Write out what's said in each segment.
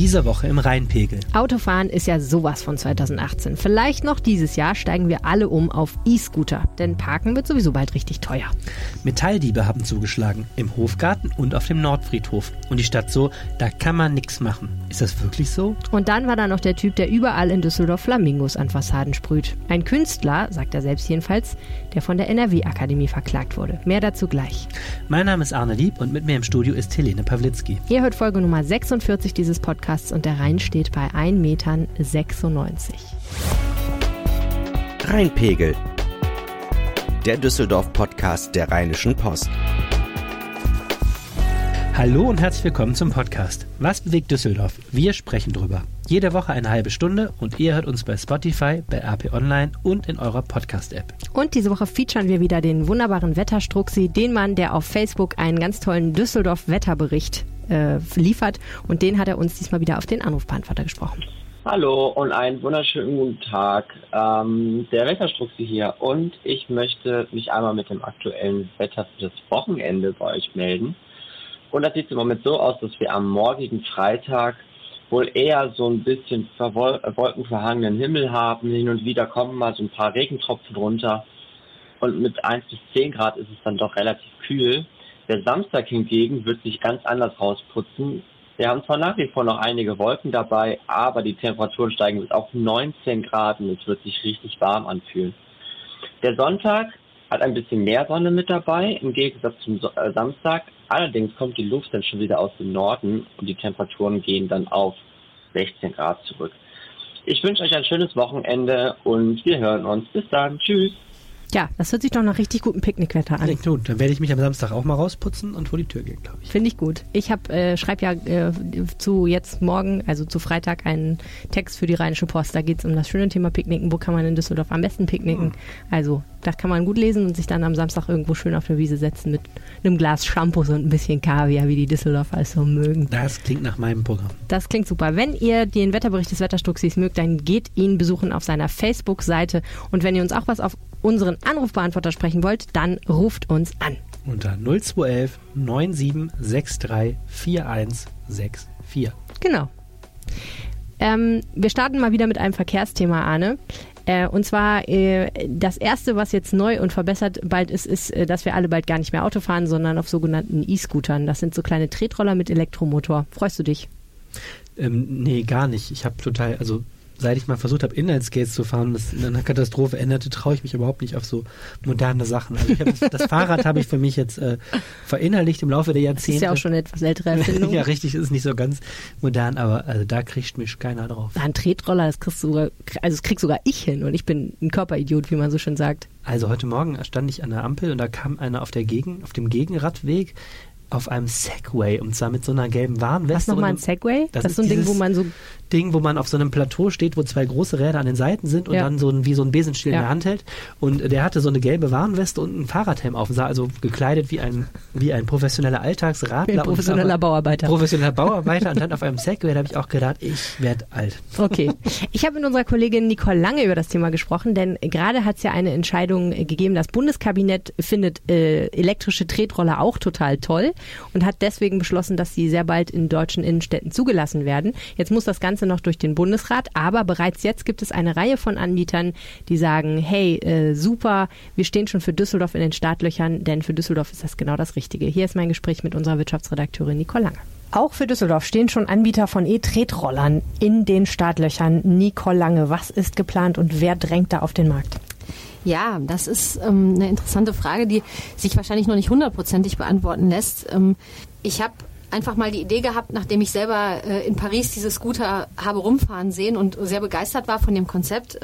Diese Woche im Rheinpegel. Autofahren ist ja sowas von 2018. Vielleicht noch dieses Jahr steigen wir alle um auf E-Scooter, denn Parken wird sowieso bald richtig teuer. Metalldiebe haben zugeschlagen, im Hofgarten und auf dem Nordfriedhof. Und die Stadt so, da kann man nichts machen. Ist das wirklich so? Und dann war da noch der Typ, der überall in Düsseldorf Flamingos an Fassaden sprüht. Ein Künstler, sagt er selbst jedenfalls, der von der NRW-Akademie verklagt wurde. Mehr dazu gleich. Mein Name ist Arne Lieb und mit mir im Studio ist Helene Pawlitzki. Ihr hört Folge Nummer 46 dieses Podcasts und der Rhein steht bei 1,96 Metern. Rheinpegel. Der Düsseldorf-Podcast der Rheinischen Post. Hallo und herzlich willkommen zum Podcast. Was bewegt Düsseldorf? Wir sprechen drüber. Jede Woche eine halbe Stunde und ihr hört uns bei Spotify, bei RP Online und in eurer Podcast-App. Und diese Woche featuren wir wieder den wunderbaren Wetterstruxi, den Mann, der auf Facebook einen ganz tollen Düsseldorf-Wetterbericht äh, liefert. Und den hat er uns diesmal wieder auf den Anrufbeantworter gesprochen. Hallo und einen wunderschönen guten Tag. Ähm, der Wetterstruxi hier und ich möchte mich einmal mit dem aktuellen Wetter für das Wochenende bei euch melden. Und das sieht im Moment so aus, dass wir am morgigen Freitag wohl eher so ein bisschen wolkenverhangenen Himmel haben. Hin und wieder kommen mal so ein paar Regentropfen runter. Und mit 1 bis 10 Grad ist es dann doch relativ kühl. Der Samstag hingegen wird sich ganz anders rausputzen. Wir haben zwar nach wie vor noch einige Wolken dabei, aber die Temperaturen steigen bis auf 19 Grad und es wird sich richtig warm anfühlen. Der Sonntag hat ein bisschen mehr Sonne mit dabei, im Gegensatz zum äh, Samstag. Allerdings kommt die Luft dann schon wieder aus dem Norden und die Temperaturen gehen dann auf 16 Grad zurück. Ich wünsche euch ein schönes Wochenende und wir hören uns. Bis dann. Tschüss. Ja, das hört sich doch nach richtig gutem Picknickwetter an. Klingt gut. Dann werde ich mich am Samstag auch mal rausputzen und vor die Tür gehen, glaube ich. Finde ich gut. Ich habe äh, schreibe ja äh, zu jetzt morgen, also zu Freitag, einen Text für die Rheinische Post. Da geht es um das schöne Thema Picknicken. Wo kann man in Düsseldorf am besten picknicken? Hm. Also, da kann man gut lesen und sich dann am Samstag irgendwo schön auf der Wiese setzen mit einem Glas Shampoos und ein bisschen Kaviar, wie die Düsseldorfer es so mögen. Das klingt nach meinem Programm. Das klingt super. Wenn ihr den Wetterbericht des Wetterstuxis mögt, dann geht ihn besuchen auf seiner Facebook-Seite. Und wenn ihr uns auch was auf unseren Anrufbeantworter sprechen wollt, dann ruft uns an. Unter 0211 9763 4164. Genau. Ähm, wir starten mal wieder mit einem Verkehrsthema, Arne. Äh, und zwar äh, das erste, was jetzt neu und verbessert bald ist, ist, äh, dass wir alle bald gar nicht mehr Auto fahren, sondern auf sogenannten E-Scootern. Das sind so kleine Tretroller mit Elektromotor. Freust du dich? Ähm, nee, gar nicht. Ich habe total, also seit ich mal versucht habe, Inlineskates zu fahren, das in einer Katastrophe änderte, traue ich mich überhaupt nicht auf so moderne Sachen. Also ich das, Fahrrad habe ich für mich jetzt äh, verinnerlicht im Laufe der Jahrzehnte. Das ist ja auch schon eine etwas ältere Erfindung. ja, richtig, ist nicht so ganz modern, aber also da kriegt mich keiner drauf. Ein Tretroller, das kriegst du sogar, also das krieg sogar ich hin und ich bin ein Körperidiot, wie man so schön sagt. Also heute Morgen stand ich an der Ampel und da kam einer auf der Gegen, auf dem Gegenradweg auf einem Segway und zwar mit so einer gelben Warnweste. Was nochmal ein Segway? Das, das ist so ein Ding, wo man so Ding, wo man auf so einem Plateau steht, wo zwei große Räder an den Seiten sind und ja. dann so ein, wie so ein Besenstiel ja. in der Hand hält. Und der hatte so eine gelbe Warnweste und ein Fahrradhelm auf und sah also gekleidet wie ein, wie ein professioneller Alltagsradler. Ein professioneller Bauarbeiter. Professioneller Bauarbeiter und dann auf einem Segway, da habe ich auch gedacht, ich werde alt. Okay. Ich habe mit unserer Kollegin Nicole Lange über das Thema gesprochen, denn gerade hat es ja eine Entscheidung gegeben, das Bundeskabinett findet äh, elektrische Tretroller auch total toll und hat deswegen beschlossen, dass sie sehr bald in deutschen Innenstädten zugelassen werden. Jetzt muss das Ganze Ganze noch durch den Bundesrat, aber bereits jetzt gibt es eine Reihe von Anbietern, die sagen, hey, äh, super, wir stehen schon für Düsseldorf in den Startlöchern, denn für Düsseldorf ist das genau das Richtige. Hier ist mein Gespräch mit unserer Wirtschaftsredakteurin Nicole Lange. Auch für Düsseldorf stehen schon Anbieter von E-Tretrollern in den Startlöchern. Nicole Lange, was ist geplant und wer drängt da auf den Markt? Ja, das ist ähm, eine interessante Frage, die sich wahrscheinlich noch nicht hundertprozentig beantworten lässt. Ähm, ich habe einfach mal die Idee gehabt, nachdem ich selber äh, in Paris diese Scooter habe rumfahren sehen und sehr begeistert war von dem Konzept.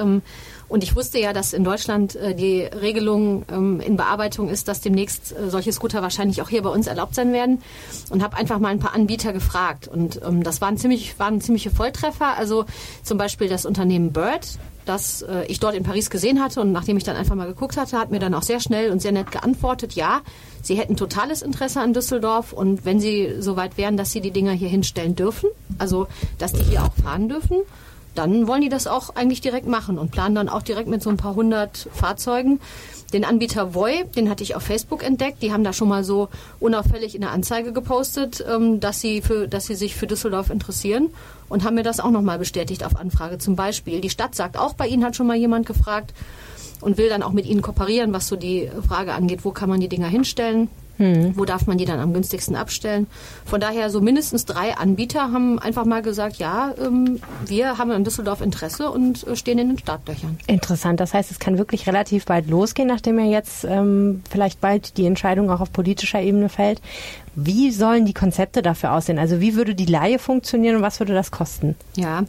Und ich wusste ja, dass in Deutschland äh, die Regelung ähm, in Bearbeitung ist, dass demnächst äh, solche Scooter wahrscheinlich auch hier bei uns erlaubt sein werden. Und habe einfach mal ein paar Anbieter gefragt. Und ähm, das waren ziemlich, waren ziemliche Volltreffer. Also zum Beispiel das Unternehmen Bird, das äh, ich dort in Paris gesehen hatte. Und nachdem ich dann einfach mal geguckt hatte, hat mir dann auch sehr schnell und sehr nett geantwortet, ja, sie hätten totales Interesse an Düsseldorf. Und wenn sie so weit wären, dass sie die Dinger hier hinstellen dürfen, also dass die hier auch fahren dürfen, dann wollen die das auch eigentlich direkt machen und planen dann auch direkt mit so ein paar hundert Fahrzeugen. Den Anbieter Voy, den hatte ich auf Facebook entdeckt. Die haben da schon mal so unauffällig in der Anzeige gepostet, ähm, dass sie für, dass sie sich für Düsseldorf interessieren und haben mir das auch nochmal bestätigt auf Anfrage. Zum Beispiel die Stadt sagt auch, bei ihnen hat schon mal jemand gefragt und will dann auch mit ihnen kooperieren, was so die Frage angeht, wo kann man die Dinger hinstellen. Hm. Wo darf man die dann am günstigsten abstellen? Von daher so mindestens drei Anbieter haben einfach mal gesagt, ja, ähm, wir haben in Düsseldorf Interesse und äh, stehen in den Startlöchern. Interessant. Das heißt, es kann wirklich relativ bald losgehen, nachdem ja jetzt ähm, vielleicht bald die Entscheidung auch auf politischer Ebene fällt. Wie sollen die Konzepte dafür aussehen? Also wie würde die Laie funktionieren und was würde das kosten? Ja,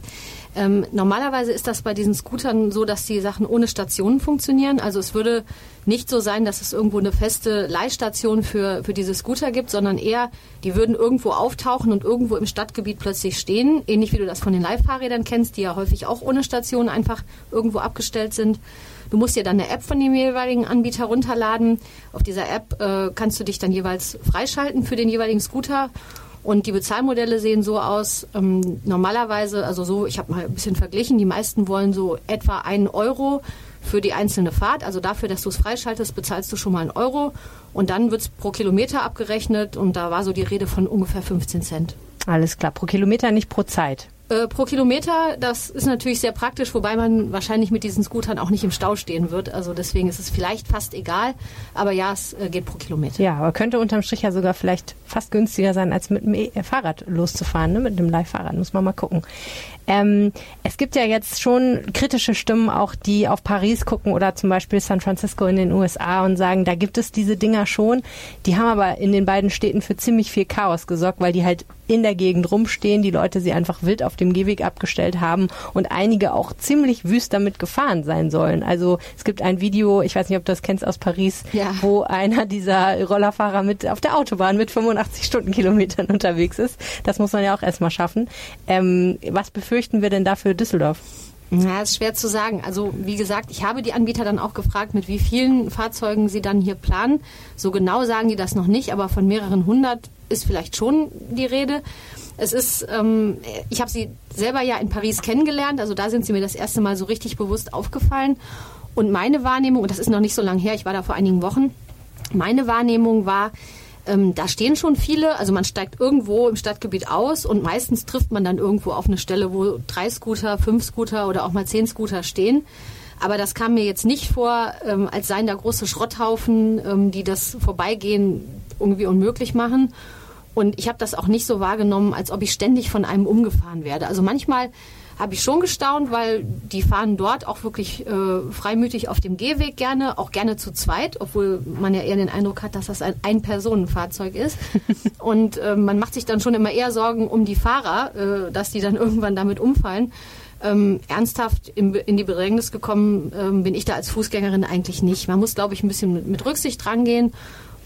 ähm, normalerweise ist das bei diesen Scootern so, dass die Sachen ohne Stationen funktionieren. Also es würde nicht so sein, dass es irgendwo eine feste Leihstation für, für diese Scooter gibt, sondern eher, die würden irgendwo auftauchen und irgendwo im Stadtgebiet plötzlich stehen. Ähnlich wie du das von den Leihfahrrädern kennst, die ja häufig auch ohne Station einfach irgendwo abgestellt sind. Du musst dir dann eine App von dem jeweiligen Anbieter runterladen. Auf dieser App äh, kannst du dich dann jeweils freischalten für den jeweiligen Scooter und die Bezahlmodelle sehen so aus, ähm, normalerweise, also so, ich habe mal ein bisschen verglichen, die meisten wollen so etwa einen Euro für die einzelne Fahrt. Also dafür, dass du es freischaltest, bezahlst du schon mal einen Euro und dann wird es pro Kilometer abgerechnet und da war so die Rede von ungefähr 15 Cent. Alles klar, pro Kilometer, nicht pro Zeit. Äh, pro Kilometer, das ist natürlich sehr praktisch, wobei man wahrscheinlich mit diesen Scootern auch nicht im Stau stehen wird. Also deswegen ist es vielleicht fast egal. Aber ja, es äh, geht pro Kilometer. Ja, aber könnte unterm Strich ja sogar vielleicht fast günstiger sein, als mit dem e Fahrrad loszufahren, ne? mit dem Leihfahrrad. Muss man mal gucken. Ähm, es gibt ja jetzt schon kritische Stimmen auch, die auf Paris gucken oder zum Beispiel San Francisco in den USA und sagen, da gibt es diese Dinger schon. Die haben aber in den beiden Städten für ziemlich viel Chaos gesorgt, weil die halt in der Gegend rumstehen, die Leute sie einfach wild auf dem Gehweg abgestellt haben und einige auch ziemlich wüst damit gefahren sein sollen. Also es gibt ein Video, ich weiß nicht, ob du das kennst aus Paris, ja. wo einer dieser Rollerfahrer mit auf der Autobahn mit 85 Stundenkilometern unterwegs ist. Das muss man ja auch erstmal schaffen. Ähm, was befürchten wir denn da für Düsseldorf? Ja, ist schwer zu sagen. Also wie gesagt, ich habe die Anbieter dann auch gefragt, mit wie vielen Fahrzeugen sie dann hier planen. So genau sagen die das noch nicht, aber von mehreren hundert ist vielleicht schon die Rede. Es ist, ähm, ich habe sie selber ja in Paris kennengelernt, also da sind sie mir das erste Mal so richtig bewusst aufgefallen. Und meine Wahrnehmung, und das ist noch nicht so lange her, ich war da vor einigen Wochen, meine Wahrnehmung war, ähm, da stehen schon viele, also man steigt irgendwo im Stadtgebiet aus und meistens trifft man dann irgendwo auf eine Stelle, wo drei Scooter, fünf Scooter oder auch mal zehn Scooter stehen. Aber das kam mir jetzt nicht vor, ähm, als seien da große Schrotthaufen, ähm, die das Vorbeigehen irgendwie unmöglich machen. Und ich habe das auch nicht so wahrgenommen, als ob ich ständig von einem umgefahren werde. Also manchmal habe ich schon gestaunt, weil die fahren dort auch wirklich äh, freimütig auf dem Gehweg gerne, auch gerne zu zweit, obwohl man ja eher den Eindruck hat, dass das ein Ein-Personen-Fahrzeug ist. Und äh, man macht sich dann schon immer eher Sorgen um die Fahrer, äh, dass die dann irgendwann damit umfallen. Ähm, ernsthaft in, in, die Bedrängnis gekommen ähm, bin ich da als Fußgängerin eigentlich nicht. Man muss, glaube ich, ein bisschen mit, mit Rücksicht rangehen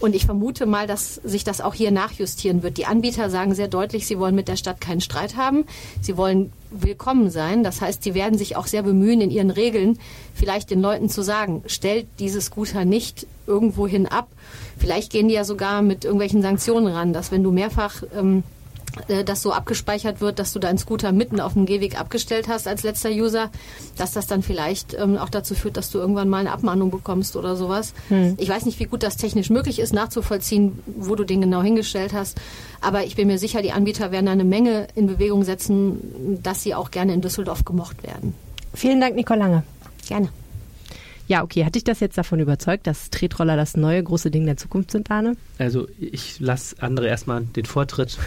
und ich vermute mal, dass sich das auch hier nachjustieren wird. Die Anbieter sagen sehr deutlich, sie wollen mit der Stadt keinen Streit haben. Sie wollen willkommen sein. Das heißt, sie werden sich auch sehr bemühen, in ihren Regeln vielleicht den Leuten zu sagen, stellt dieses Scooter nicht irgendwohin ab. Vielleicht gehen die ja sogar mit irgendwelchen Sanktionen ran, dass wenn du mehrfach ähm, äh, das so abgespeichert wird, dass du deinen Scooter mitten auf dem Gehweg abgestellt hast als letzter User, dass das dann vielleicht ähm, auch dazu führt, dass du irgendwann mal eine Abmahnung bekommst oder sowas. Hm. Ich weiß nicht, wie gut das technisch möglich ist, nachzuvollziehen, wo du den genau hingestellt hast. Aber ich bin mir sicher, die Anbieter werden da eine Menge in Bewegung setzen, dass sie auch gerne in Düsseldorf gemocht werden. Vielen Dank, Nicole Lange. Gerne. Ja, okay. Hat dich das jetzt davon überzeugt, dass Tretroller das neue große Ding der Zukunft sind, Arne? Also ich lasse andere erstmal den Vortritt.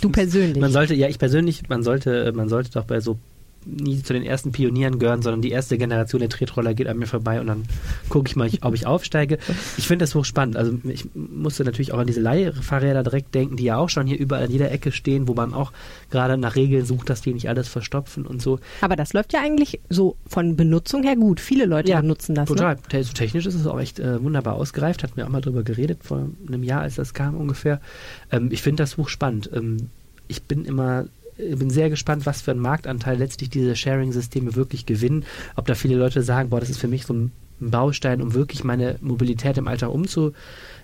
Du persönlich? man sollte, ja, ich persönlich, man sollte, man sollte doch bei so nie zu den ersten Pionieren gehören, sondern die erste Generation der Tretroller geht an mir vorbei und dann gucke ich mal, ob ich aufsteige. Ich finde das hochspannend. Also ich musste natürlich auch an diese Leihfahrräder direkt denken, die ja auch schon hier überall an jeder Ecke stehen, wo man auch gerade nach Regeln sucht, dass die nicht alles verstopfen und so. Aber das läuft ja eigentlich so von Benutzung her gut. Viele Leute ja, benutzen das. Ne? Total. Ne? So technisch ist es auch echt äh, wunderbar ausgereift. Hatten wir auch mal drüber geredet vor einem Jahr, als das kam ungefähr. Ähm, ich finde das hochspannend. Ähm, ich bin immer bin sehr gespannt, was für einen Marktanteil letztlich diese Sharing-Systeme wirklich gewinnen. Ob da viele Leute sagen, boah, das ist für mich so ein ein Baustein, um wirklich meine Mobilität im Alltag umzu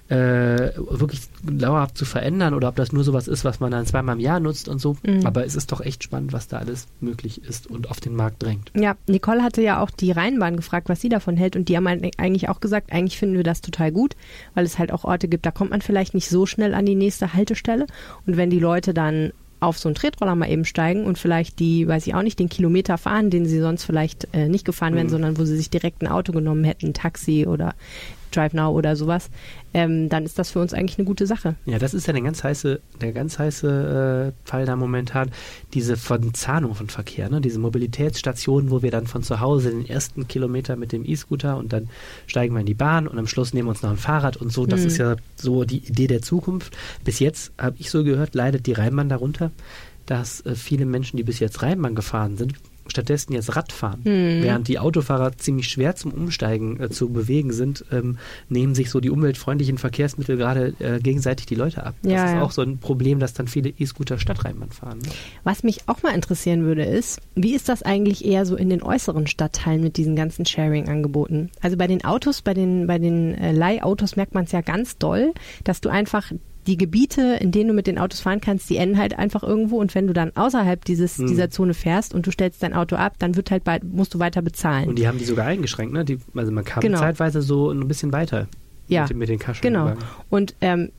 äh, wirklich dauerhaft zu verändern oder ob das nur sowas ist, was man dann zweimal im Jahr nutzt und so. Mhm. Aber es ist doch echt spannend, was da alles möglich ist und auf den Markt drängt. Ja, Nicole hatte ja auch die Rheinbahn gefragt, was sie davon hält und die haben eigentlich auch gesagt, eigentlich finden wir das total gut, weil es halt auch Orte gibt, da kommt man vielleicht nicht so schnell an die nächste Haltestelle und wenn die Leute dann auf so einen Tretroller mal eben steigen und vielleicht die, weiß ich auch nicht, den Kilometer fahren, den sie sonst vielleicht äh, nicht gefahren wären, Mhm. sondern wo sie sich direkt ein Auto genommen hätten, ein Taxi oder Drive Now oder sowas, ähm, dann ist das für uns eigentlich eine gute Sache. Ja, das ist ja der ganz heiße, der ganz heiße äh, Fall da momentan, diese Verzahnung von Verkehr, ne? diese Mobilitätsstationen, wo wir dann von zu Hause den ersten Kilometer mit dem E-Scooter und dann steigen wir in die Bahn und am Schluss nehmen wir uns noch ein Fahrrad und so. Das Mhm. ist ja so die Idee der Zukunft. Bis jetzt habe ich so gehört, leidet die Rheinbahn darunter, dass äh, viele Menschen, die bis jetzt Rheinbahn gefahren sind, stattdessen jetzt Rad fahren. Mhm. Während die Autofahrer ziemlich schwer zum Umsteigen äh, zu bewegen sind, ähm, nehmen sich so die umweltfreundlichen Verkehrsmittel gerade äh, gegenseitig die Leute ab. Das Ja, ist ja. auch so ein Problem, dass dann viele E-Scooter Stadtrheinbahn fahren. Ne? Was mich auch mal interessieren würde, ist, wie ist das eigentlich eher so in den äußeren Stadtteilen mit diesen ganzen Sharing-Angeboten? Also bei den Autos, bei den, bei den äh, Leihautos merkt man es ja ganz doll, dass du einfach die Gebiete, in denen du mit den Autos fahren kannst, die enden halt einfach irgendwo und wenn du dann außerhalb dieses, Hm. dieser Zone fährst und du stellst dein Auto ab, dann wird halt bald, musst du weiter bezahlen. Und die haben die sogar eingeschränkt. Ne? Die, also man kam Genau. zeitweise so ein bisschen weiter Ja, mit, den- mit den Kaschen. Genau. Und ähm,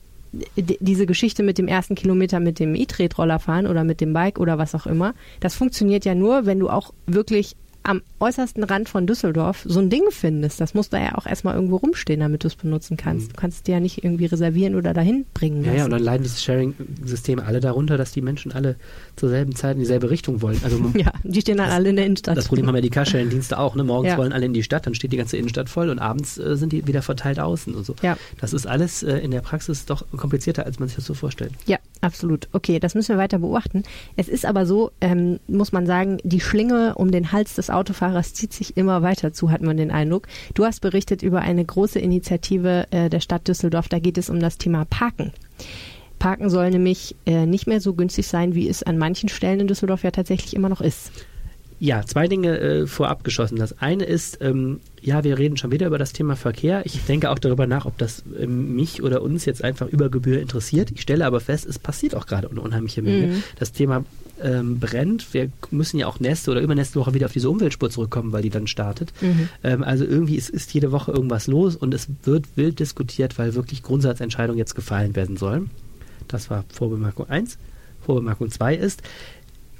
diese Geschichte mit dem ersten Kilometer mit dem E-Tretroller fahren oder mit dem Bike oder was auch immer, das funktioniert ja nur, wenn du auch wirklich am äußersten Rand von Düsseldorf so ein Ding findest. Das muss da ja auch erstmal irgendwo rumstehen, damit du es benutzen kannst. Du kannst es dir ja nicht irgendwie reservieren oder dahin bringen Ja, lassen. ja, und dann leiden das Sharing-System alle darunter, dass die Menschen alle zur selben Zeit in dieselbe Richtung wollen. Also Ja, die stehen dann alle in der Innenstadt. Das Problem haben ja die Carsharing-Dienste auch. Ne? Morgens Ja. wollen alle in die Stadt, dann steht die ganze Innenstadt voll und abends äh, sind die wieder verteilt außen und so. Ja. Das ist alles äh, in der Praxis doch komplizierter, als man sich das so vorstellt. Ja, absolut. Okay, das müssen wir weiter beobachten. Es ist aber so, ähm, muss man sagen, die Schlinge um den Hals des Autofahrers zieht sich immer weiter zu, hat man den Eindruck. Du hast berichtet über eine große Initiative äh, der Stadt Düsseldorf. Da geht es um das Thema Parken. Parken soll nämlich äh, nicht mehr so günstig sein, wie es an manchen Stellen in Düsseldorf ja tatsächlich immer noch ist. Ja, zwei Dinge äh, vorab geschossen. Das eine ist, ähm, ja, wir reden schon wieder über das Thema Verkehr. Ich denke auch darüber nach, ob das ähm, mich oder uns jetzt einfach über Gebühr interessiert. Ich stelle aber fest, es passiert auch gerade eine unheimliche Menge. Mhm. Das Thema ähm, brennt. Wir müssen ja auch nächste oder übernächste Woche wieder auf diese Umweltspur zurückkommen, weil die dann startet. Mhm. Ähm, also irgendwie ist, ist jede Woche irgendwas los und es wird wild diskutiert, weil wirklich Grundsatzentscheidungen jetzt gefallen werden sollen. Das war Vorbemerkung 1. Vorbemerkung 2 ist,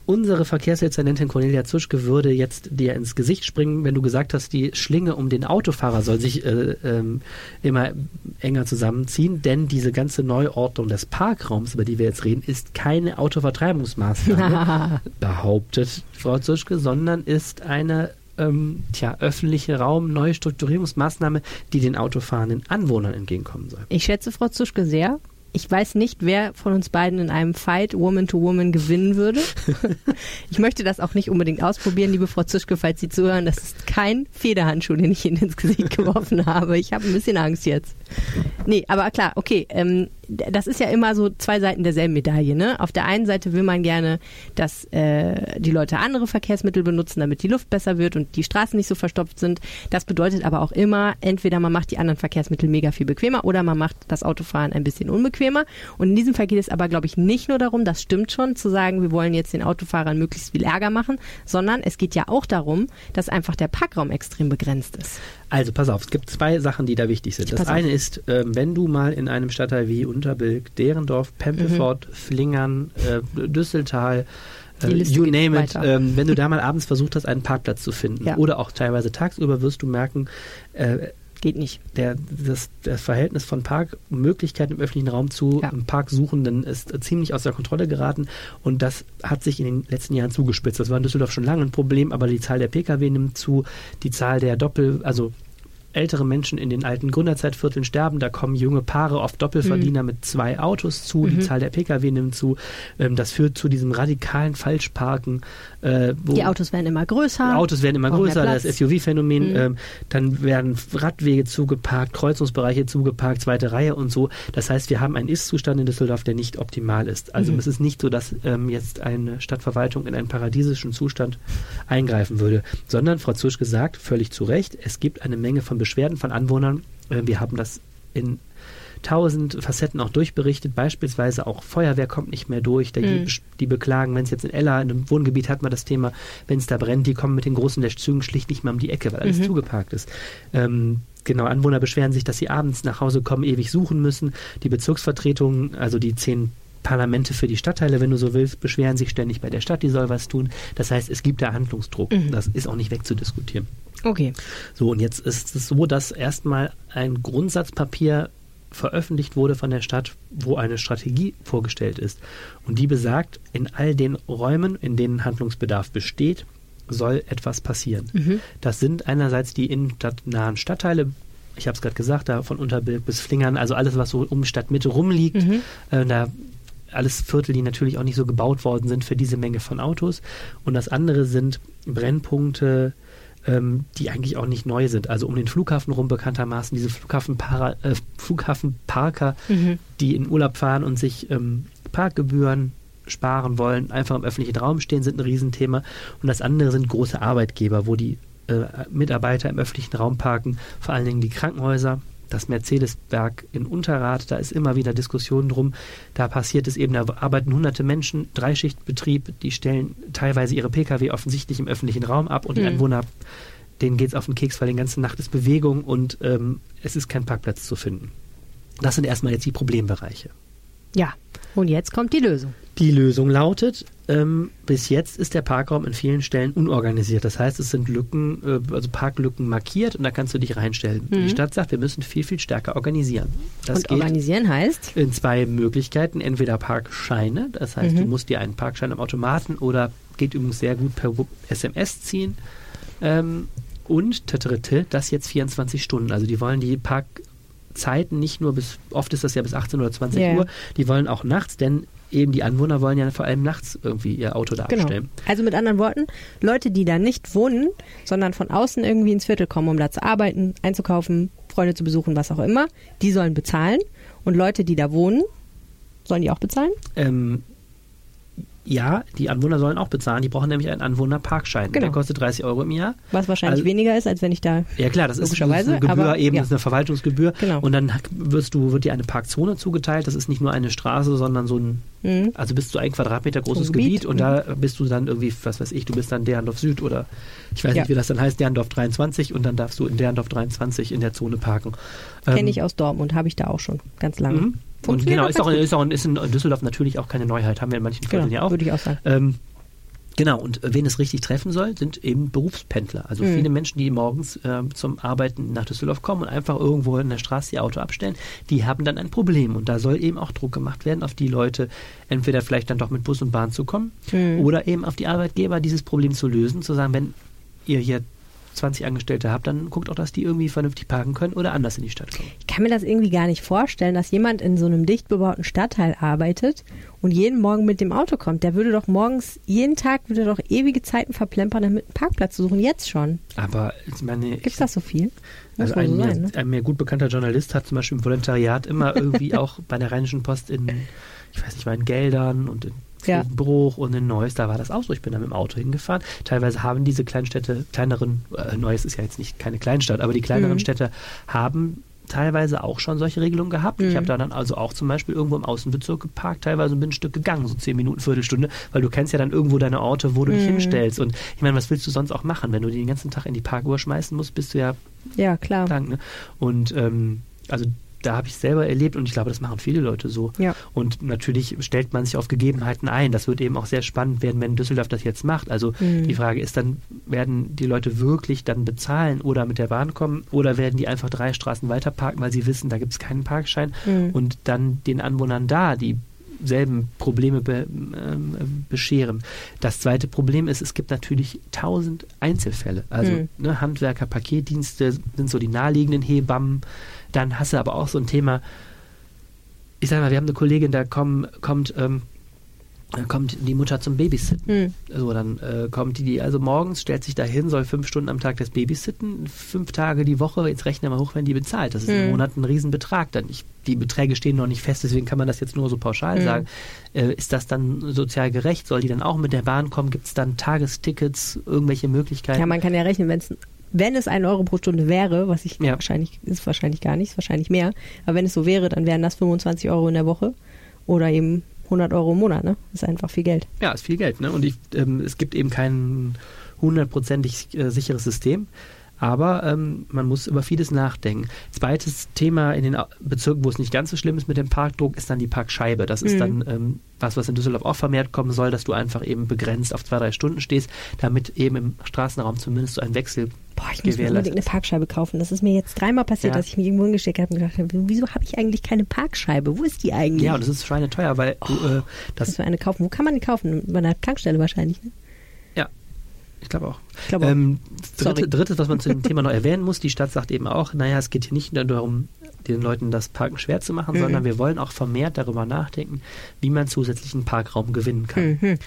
unsere Verkehrsdezernentin Cornelia Zuschke würde jetzt dir ins Gesicht springen, wenn du gesagt hast, die Schlinge um den Autofahrer soll sich äh, ähm, immer enger zusammenziehen, denn diese ganze Neuordnung des Parkraums, über die wir jetzt reden, ist keine Autovertreibungsmaßnahme, behauptet Frau Zuschke, sondern ist eine ähm, tja, öffentliche Raum-Neustrukturierungsmaßnahme, die den autofahrenden Anwohnern entgegenkommen soll. Ich schätze Frau Zuschke sehr. Ich weiß nicht, wer von uns beiden in einem Fight Woman to Woman gewinnen würde. ich möchte das auch nicht unbedingt ausprobieren, liebe Frau Zuschke, falls Sie zuhören. Das ist kein Federhandschuh, den ich Ihnen ins Gesicht geworfen habe. Ich habe ein bisschen Angst jetzt. Nee, aber klar, okay. Ähm, das ist ja immer so zwei Seiten derselben Medaille. Ne? Auf der einen Seite will man gerne, dass äh, die Leute andere Verkehrsmittel benutzen, damit die Luft besser wird und die Straßen nicht so verstopft sind. Das bedeutet aber auch immer, entweder man macht die anderen Verkehrsmittel mega viel bequemer oder man macht das Autofahren ein bisschen unbequemer. Und in diesem Fall geht es aber, glaube ich, nicht nur darum, das stimmt schon, zu sagen, wir wollen jetzt den Autofahrern möglichst viel Ärger machen, sondern es geht ja auch darum, dass einfach der Parkraum extrem begrenzt ist. Also pass auf, es gibt zwei Sachen, die da wichtig sind. Das auf. eine ist, ähm, wenn du mal in einem Stadtteil wie Unterbilk, Derendorf, Pempelfort, Flingern, äh, Düsseltal, äh, you name it, ähm, wenn du da mal abends versucht hast, einen Parkplatz zu finden Ja. oder auch teilweise tagsüber, wirst du merken, äh, Geht nicht. der, das, das Verhältnis von Parkmöglichkeiten im öffentlichen Raum zu Ja. Parksuchenden ist äh, ziemlich aus der Kontrolle geraten und das hat sich in den letzten Jahren zugespitzt. Das war in Düsseldorf schon lange ein Problem, aber die Zahl der Pkw nimmt zu, die Zahl der Doppel, also ältere Menschen in den alten Gründerzeitvierteln sterben, da kommen junge Paare, oft Doppelverdiener Mhm. mit zwei Autos zu, die Zahl der Pkw nimmt zu, ähm, das führt zu diesem radikalen Falschparken. Äh, Die Autos werden immer größer. die Autos werden immer größer, das. SUV-Phänomen, Mhm. ähm, dann werden Radwege zugeparkt, Kreuzungsbereiche zugeparkt, zweite Reihe und so. Das heißt, wir haben einen Ist-Zustand in Düsseldorf, der nicht optimal ist. Also Mhm. es ist nicht so, dass ähm, jetzt eine Stadtverwaltung in einen paradiesischen Zustand eingreifen würde, sondern Frau Zusch gesagt, völlig zu Recht, es gibt eine Menge von Beschwerden von Anwohnern. Äh, wir haben das in tausend Facetten auch durchberichtet. Beispielsweise auch Feuerwehr kommt nicht mehr durch. Die, Mhm. die beklagen, wenn es jetzt in Ella, in einem Wohngebiet hat man das Thema, wenn es da brennt, die kommen mit den großen Löschzügen schlicht nicht mehr um die Ecke, weil alles zugeparkt ist. Ähm, Genau, Anwohner beschweren sich, dass sie abends nach Hause kommen, ewig suchen müssen. Die Bezirksvertretungen, also die zehn Parlamente für die Stadtteile, wenn du so willst, beschweren sich ständig bei der Stadt, die soll was tun. Das heißt, es gibt da Handlungsdruck. Das ist auch nicht wegzudiskutieren. Okay. So, und jetzt ist es so, dass erstmal ein Grundsatzpapier veröffentlicht wurde von der Stadt, wo eine Strategie vorgestellt ist. Und die besagt, in all den Räumen, in denen Handlungsbedarf besteht, soll etwas passieren. Das sind einerseits die innenstadtnahen Stadtteile, ich habe es gerade gesagt, da von Unterbilk bis Flingern, also alles, was so um Stadtmitte rumliegt, äh, da alles Viertel, die natürlich auch nicht so gebaut worden sind für diese Menge von Autos. Und das andere sind Brennpunkte, ähm, die eigentlich auch nicht neu sind. Also um den Flughafen rum bekanntermaßen, diese Flughafenpara, äh, Flughafenparker, die in Urlaub fahren und sich ähm, Parkgebühren sparen wollen, einfach im öffentlichen Raum stehen, sind ein Riesenthema. Und das andere sind große Arbeitgeber, wo die äh, Mitarbeiter im öffentlichen Raum parken, vor allen Dingen die Krankenhäuser, das Mercedesberg in Unterrad, da ist immer wieder Diskussion drum. Da passiert es eben, da arbeiten hunderte Menschen, Dreischichtbetrieb, die stellen teilweise ihre Pkw offensichtlich im öffentlichen Raum ab und die Mhm. Anwohner, denen geht es auf den Keks, weil die ganze Nacht ist Bewegung und ähm, es ist kein Parkplatz zu finden. Das sind erstmal jetzt die Problembereiche. Ja. Und jetzt kommt die Lösung. Die Lösung lautet, ähm, bis jetzt ist der Parkraum in vielen Stellen unorganisiert. Das heißt, es sind Lücken, äh, also Parklücken markiert und da kannst du dich reinstellen. Die Stadt sagt, wir müssen viel, viel stärker organisieren. Das Und geht organisieren heißt? in zwei Möglichkeiten. Entweder Parkscheine, das heißt, du musst dir einen Parkschein am Automaten oder geht übrigens sehr gut per SMS ziehen. Ähm, und Tetritte, das jetzt 24 Stunden. Also die wollen die Parkzeiten nicht nur bis, oft ist das ja bis 18 oder 20 Ja, ja. Uhr, die wollen auch nachts, denn eben die Anwohner wollen ja vor allem nachts irgendwie ihr Auto da Genau. abstellen. Also mit anderen Worten, Leute, die da nicht wohnen, sondern von außen irgendwie ins Viertel kommen, um da zu arbeiten, einzukaufen, Freunde zu besuchen, was auch immer, die sollen bezahlen. Und Leute, die da wohnen, sollen die auch bezahlen? Ähm, ja, die Anwohner sollen auch bezahlen. Die brauchen nämlich einen Anwohnerparkschein. Genau. Der kostet 30 Euro im Jahr. Was wahrscheinlich Also- weniger ist, als wenn ich da. Ja klar, das ist eine Gebühr, aber, eben ja. ist eine Verwaltungsgebühr. Genau. Und dann wirst du, wird dir eine Parkzone zugeteilt. Das ist nicht nur eine Straße, sondern so ein, Mhm. also bis zu ein Quadratmeter großes So ein Gebiet, Gebiet. Und da bist du dann irgendwie, was weiß ich, du bist dann Derndorf Süd oder ich weiß Ja. nicht, wie das dann heißt, Derndorf 23 und dann darfst du in Derndorf 23 in der Zone parken. Kenne Ähm, ich aus Dortmund, habe ich da auch schon ganz lange. Mhm. Und genau, ist auch, ist, auch, ist in Düsseldorf natürlich auch keine Neuheit. Haben wir in manchen. Vierteln Genau, ja auch. würde ich auch sagen. Ähm, genau, und äh, wen es richtig treffen soll, sind eben Berufspendler. Also Mhm. viele Menschen, die morgens ähm, zum Arbeiten nach Düsseldorf kommen und einfach irgendwo in der Straße ihr Auto abstellen, die haben dann ein Problem. Und da soll eben auch Druck gemacht werden auf die Leute, entweder vielleicht dann doch mit Bus und Bahn zu kommen Mhm. oder eben auf die Arbeitgeber, dieses Problem zu lösen, zu sagen, wenn ihr hier 20 Angestellte habt, dann guckt auch, dass die irgendwie vernünftig parken können oder anders in die Stadt kommen. Ich kann mir das irgendwie gar nicht vorstellen, dass jemand in so einem dicht bebauten Stadtteil arbeitet und jeden Morgen mit dem Auto kommt. Der würde doch morgens, jeden Tag, würde doch ewige Zeiten verplempern, damit einen Parkplatz zu suchen. Jetzt schon. Aber ich meine, ich- Gibt's das so viel? Muss Also ein, so mir, sein, ne? ein mir gut bekannter Journalist hat zum Beispiel im Volontariat immer irgendwie auch bei der Rheinischen Post in, ich weiß nicht, war in Geldern und in Ja. Bruch und in Neuss, da war das auch so. Ich bin da mit dem Auto hingefahren. Teilweise haben diese Kleinstädte, kleineren, äh, Neuss ist ja jetzt nicht keine Kleinstadt, aber die kleineren Mhm. Städte haben teilweise auch schon solche Regelungen gehabt. Ich Mhm. habe da dann also auch zum Beispiel irgendwo im Außenbezirk geparkt, teilweise bin ein Stück gegangen, so zehn Minuten, Viertelstunde, weil du kennst ja dann irgendwo deine Orte, wo du dich Mhm. hinstellst. Und ich meine, was willst du sonst auch machen? Wenn du die den ganzen Tag in die Parkuhr schmeißen musst, bist du ja Ja, klar. lang. Ne? Und ähm, also da habe ich selber erlebt und ich glaube, das machen viele Leute so. Ja. Und natürlich stellt man sich auf Gegebenheiten ein. Das wird eben auch sehr spannend werden, wenn Düsseldorf das jetzt macht. Also Mhm. die Frage ist dann, werden die Leute wirklich dann bezahlen oder mit der Bahn kommen oder werden die einfach drei Straßen weiter parken, weil sie wissen, da gibt es keinen Parkschein Mhm. und dann den Anwohnern da die selben Probleme be, ähm, bescheren. Das zweite Problem ist, es gibt natürlich tausend Einzelfälle. Also Mhm. ne, Handwerker, Paketdienste sind so die naheliegenden Hebammen. Dann hast du aber auch so ein Thema, ich sag mal, wir haben eine Kollegin, da kommen, kommt, ähm, kommt die Mutter zum Babysitten. Hm. So, dann äh, kommt die, also morgens, stellt sich dahin, soll fünf Stunden am Tag das Babysitten, fünf Tage die Woche, jetzt rechnen wir mal hoch, wenn die bezahlt. Das ist im Hm. Monat ein Riesenbetrag. Dann ich, die Beträge stehen noch nicht fest, deswegen kann man das jetzt nur so pauschal Hm. sagen. Äh, ist das dann sozial gerecht? Soll die dann auch mit der Bahn kommen? Gibt es dann Tagestickets, irgendwelche Möglichkeiten? Ja, man kann ja rechnen, wenn es wenn es ein Euro pro Stunde wäre, was ich Ja. wahrscheinlich, ist wahrscheinlich gar nicht, ist wahrscheinlich mehr, aber wenn es so wäre, dann wären das 25 Euro in der Woche oder eben 100 Euro im Monat, ne? Ist einfach viel Geld. Ja, ist viel Geld, ne? Und ich, ähm, es gibt eben kein hundertprozentig äh, sicheres System. Aber ähm, man muss über vieles nachdenken. Zweites Thema in den Bezirken, wo es nicht ganz so schlimm ist mit dem Parkdruck, ist dann die Parkscheibe. Das ist Mhm. dann ähm, was, was in Düsseldorf auch vermehrt kommen soll, dass du einfach eben begrenzt auf zwei, drei Stunden stehst, damit eben im Straßenraum zumindest so ein Wechsel Boah, ich muss mir unbedingt eine. Parkscheibe kaufen. Das ist mir jetzt dreimal passiert, Ja. dass ich mich irgendwo hingesteckt habe und gedacht habe, wieso habe ich eigentlich keine Parkscheibe? Wo ist die eigentlich? Ja, und das ist schweineteuer, weil du, äh, das, Müssen wir eine kaufen. Wo kann man die kaufen? Bei einer Tankstelle wahrscheinlich. Ne? Ja, ich glaube auch. Ich glaube auch. Ähm, dritte, drittes, was man zu dem Thema noch erwähnen muss, die Stadt sagt eben auch, naja, es geht hier nicht nur darum, den Leuten das Parken schwer zu machen, Mhm. sondern wir wollen auch vermehrt darüber nachdenken, wie man zusätzlichen Parkraum gewinnen kann. Mhm.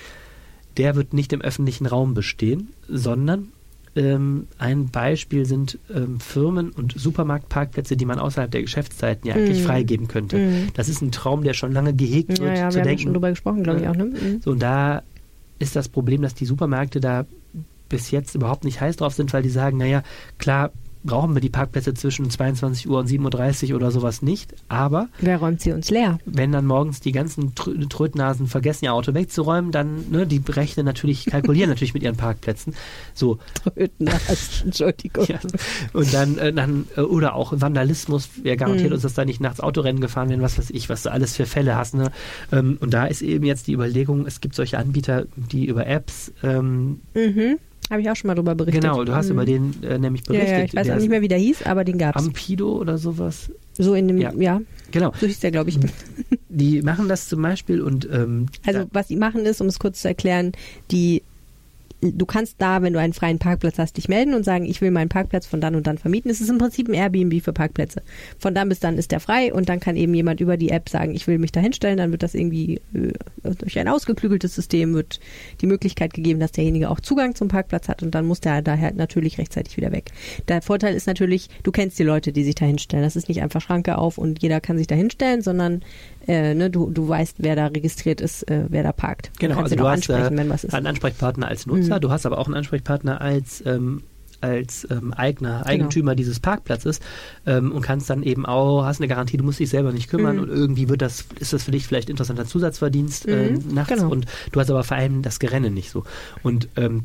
Der wird nicht im öffentlichen Raum bestehen, sondern ähm, ein Beispiel sind ähm, Firmen und Supermarktparkplätze, die man außerhalb der Geschäftszeiten ja eigentlich Mhm. freigeben könnte. Mhm. Das ist ein Traum, der schon lange gehegt Ja, wird, ja, zu wir haben ja denken, schon drüber gesprochen, glaube ich Ja. auch. Ne? Mhm. so, und da ist das Problem, dass die Supermärkte da bis jetzt überhaupt nicht heiß drauf sind, weil die sagen, naja, klar brauchen wir die Parkplätze zwischen 22 Uhr und 7.30 Uhr oder sowas nicht, aber Wer räumt sie uns leer? wenn dann morgens die ganzen Trö- Trötnasen vergessen, ihr Auto wegzuräumen, dann, ne, die rechnen natürlich, kalkulieren natürlich mit ihren Parkplätzen. So, Tröten, Entschuldigung. ja. Und dann, äh, dann äh, oder auch Vandalismus, wer garantiert Mhm. uns, dass da nicht nachts Autorennen gefahren werden, was weiß ich, was du alles für Fälle hast. Ne? Ähm, und da ist eben jetzt die Überlegung, es gibt solche Anbieter, die über Apps, ähm, Mhm. Habe ich auch schon mal drüber berichtet. genau, du hast mhm. über den äh, nämlich Ja, berichtet. ja, ich weiß auch nicht mehr, wie der hieß, aber den gab's. Ampido oder sowas. so in dem, Ja. ja, Genau. so hieß der, glaube ich. Die machen das zum Beispiel und ähm, Also was die machen ist, um es kurz zu erklären, die du kannst da, wenn du einen freien Parkplatz hast, dich melden und sagen, ich will meinen Parkplatz von dann und dann vermieten. Es ist im Prinzip ein Airbnb für Parkplätze. Von dann bis dann ist der frei und dann kann eben jemand über die App sagen, ich will mich da hinstellen. Dann wird das irgendwie äh, durch ein ausgeklügeltes System wird die Möglichkeit gegeben, dass derjenige auch Zugang zum Parkplatz hat und dann muss der daher natürlich rechtzeitig wieder weg. Der Vorteil ist natürlich, du kennst die Leute, die sich da hinstellen. Das ist nicht einfach Schranke auf und jeder kann sich da hinstellen, sondern äh, ne, du, du weißt, wer da registriert ist, äh, wer da parkt. Genau, du kannst also du hast ansprechen, äh, wenn was ist. einen Ansprechpartner als Nutzer, Mhm. du hast aber auch einen Ansprechpartner als ähm, als ähm, Eigner, Genau. Eigentümer dieses Parkplatzes ähm, und kannst dann eben auch, hast eine Garantie, du musst dich selber nicht kümmern Mhm. und irgendwie wird das, ist das für dich vielleicht interessanter Zusatzverdienst äh, Mhm, nachts genau. und du hast aber vor allem das Gerennen nicht so. Und ähm,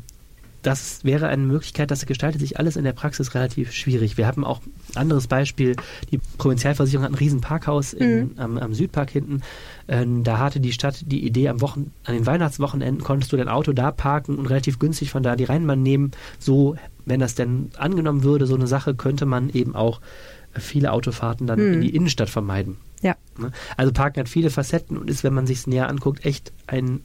das wäre eine Möglichkeit, das gestaltet sich alles in der Praxis relativ schwierig. Wir haben auch ein anderes Beispiel, die Provinzialversicherung hat ein riesen Parkhaus in, am, am Südpark hinten. Ähm, da hatte die Stadt die Idee, am Wochen, an den Weihnachtswochenenden konntest du dein Auto da parken und relativ günstig von da die Rheinbahn nehmen. So, wenn das denn angenommen würde, so eine Sache, könnte man eben auch viele Autofahrten dann Mhm. in die Innenstadt vermeiden. Ja. Ne? Also Parken hat viele Facetten und ist, wenn man sich es näher anguckt, echt ein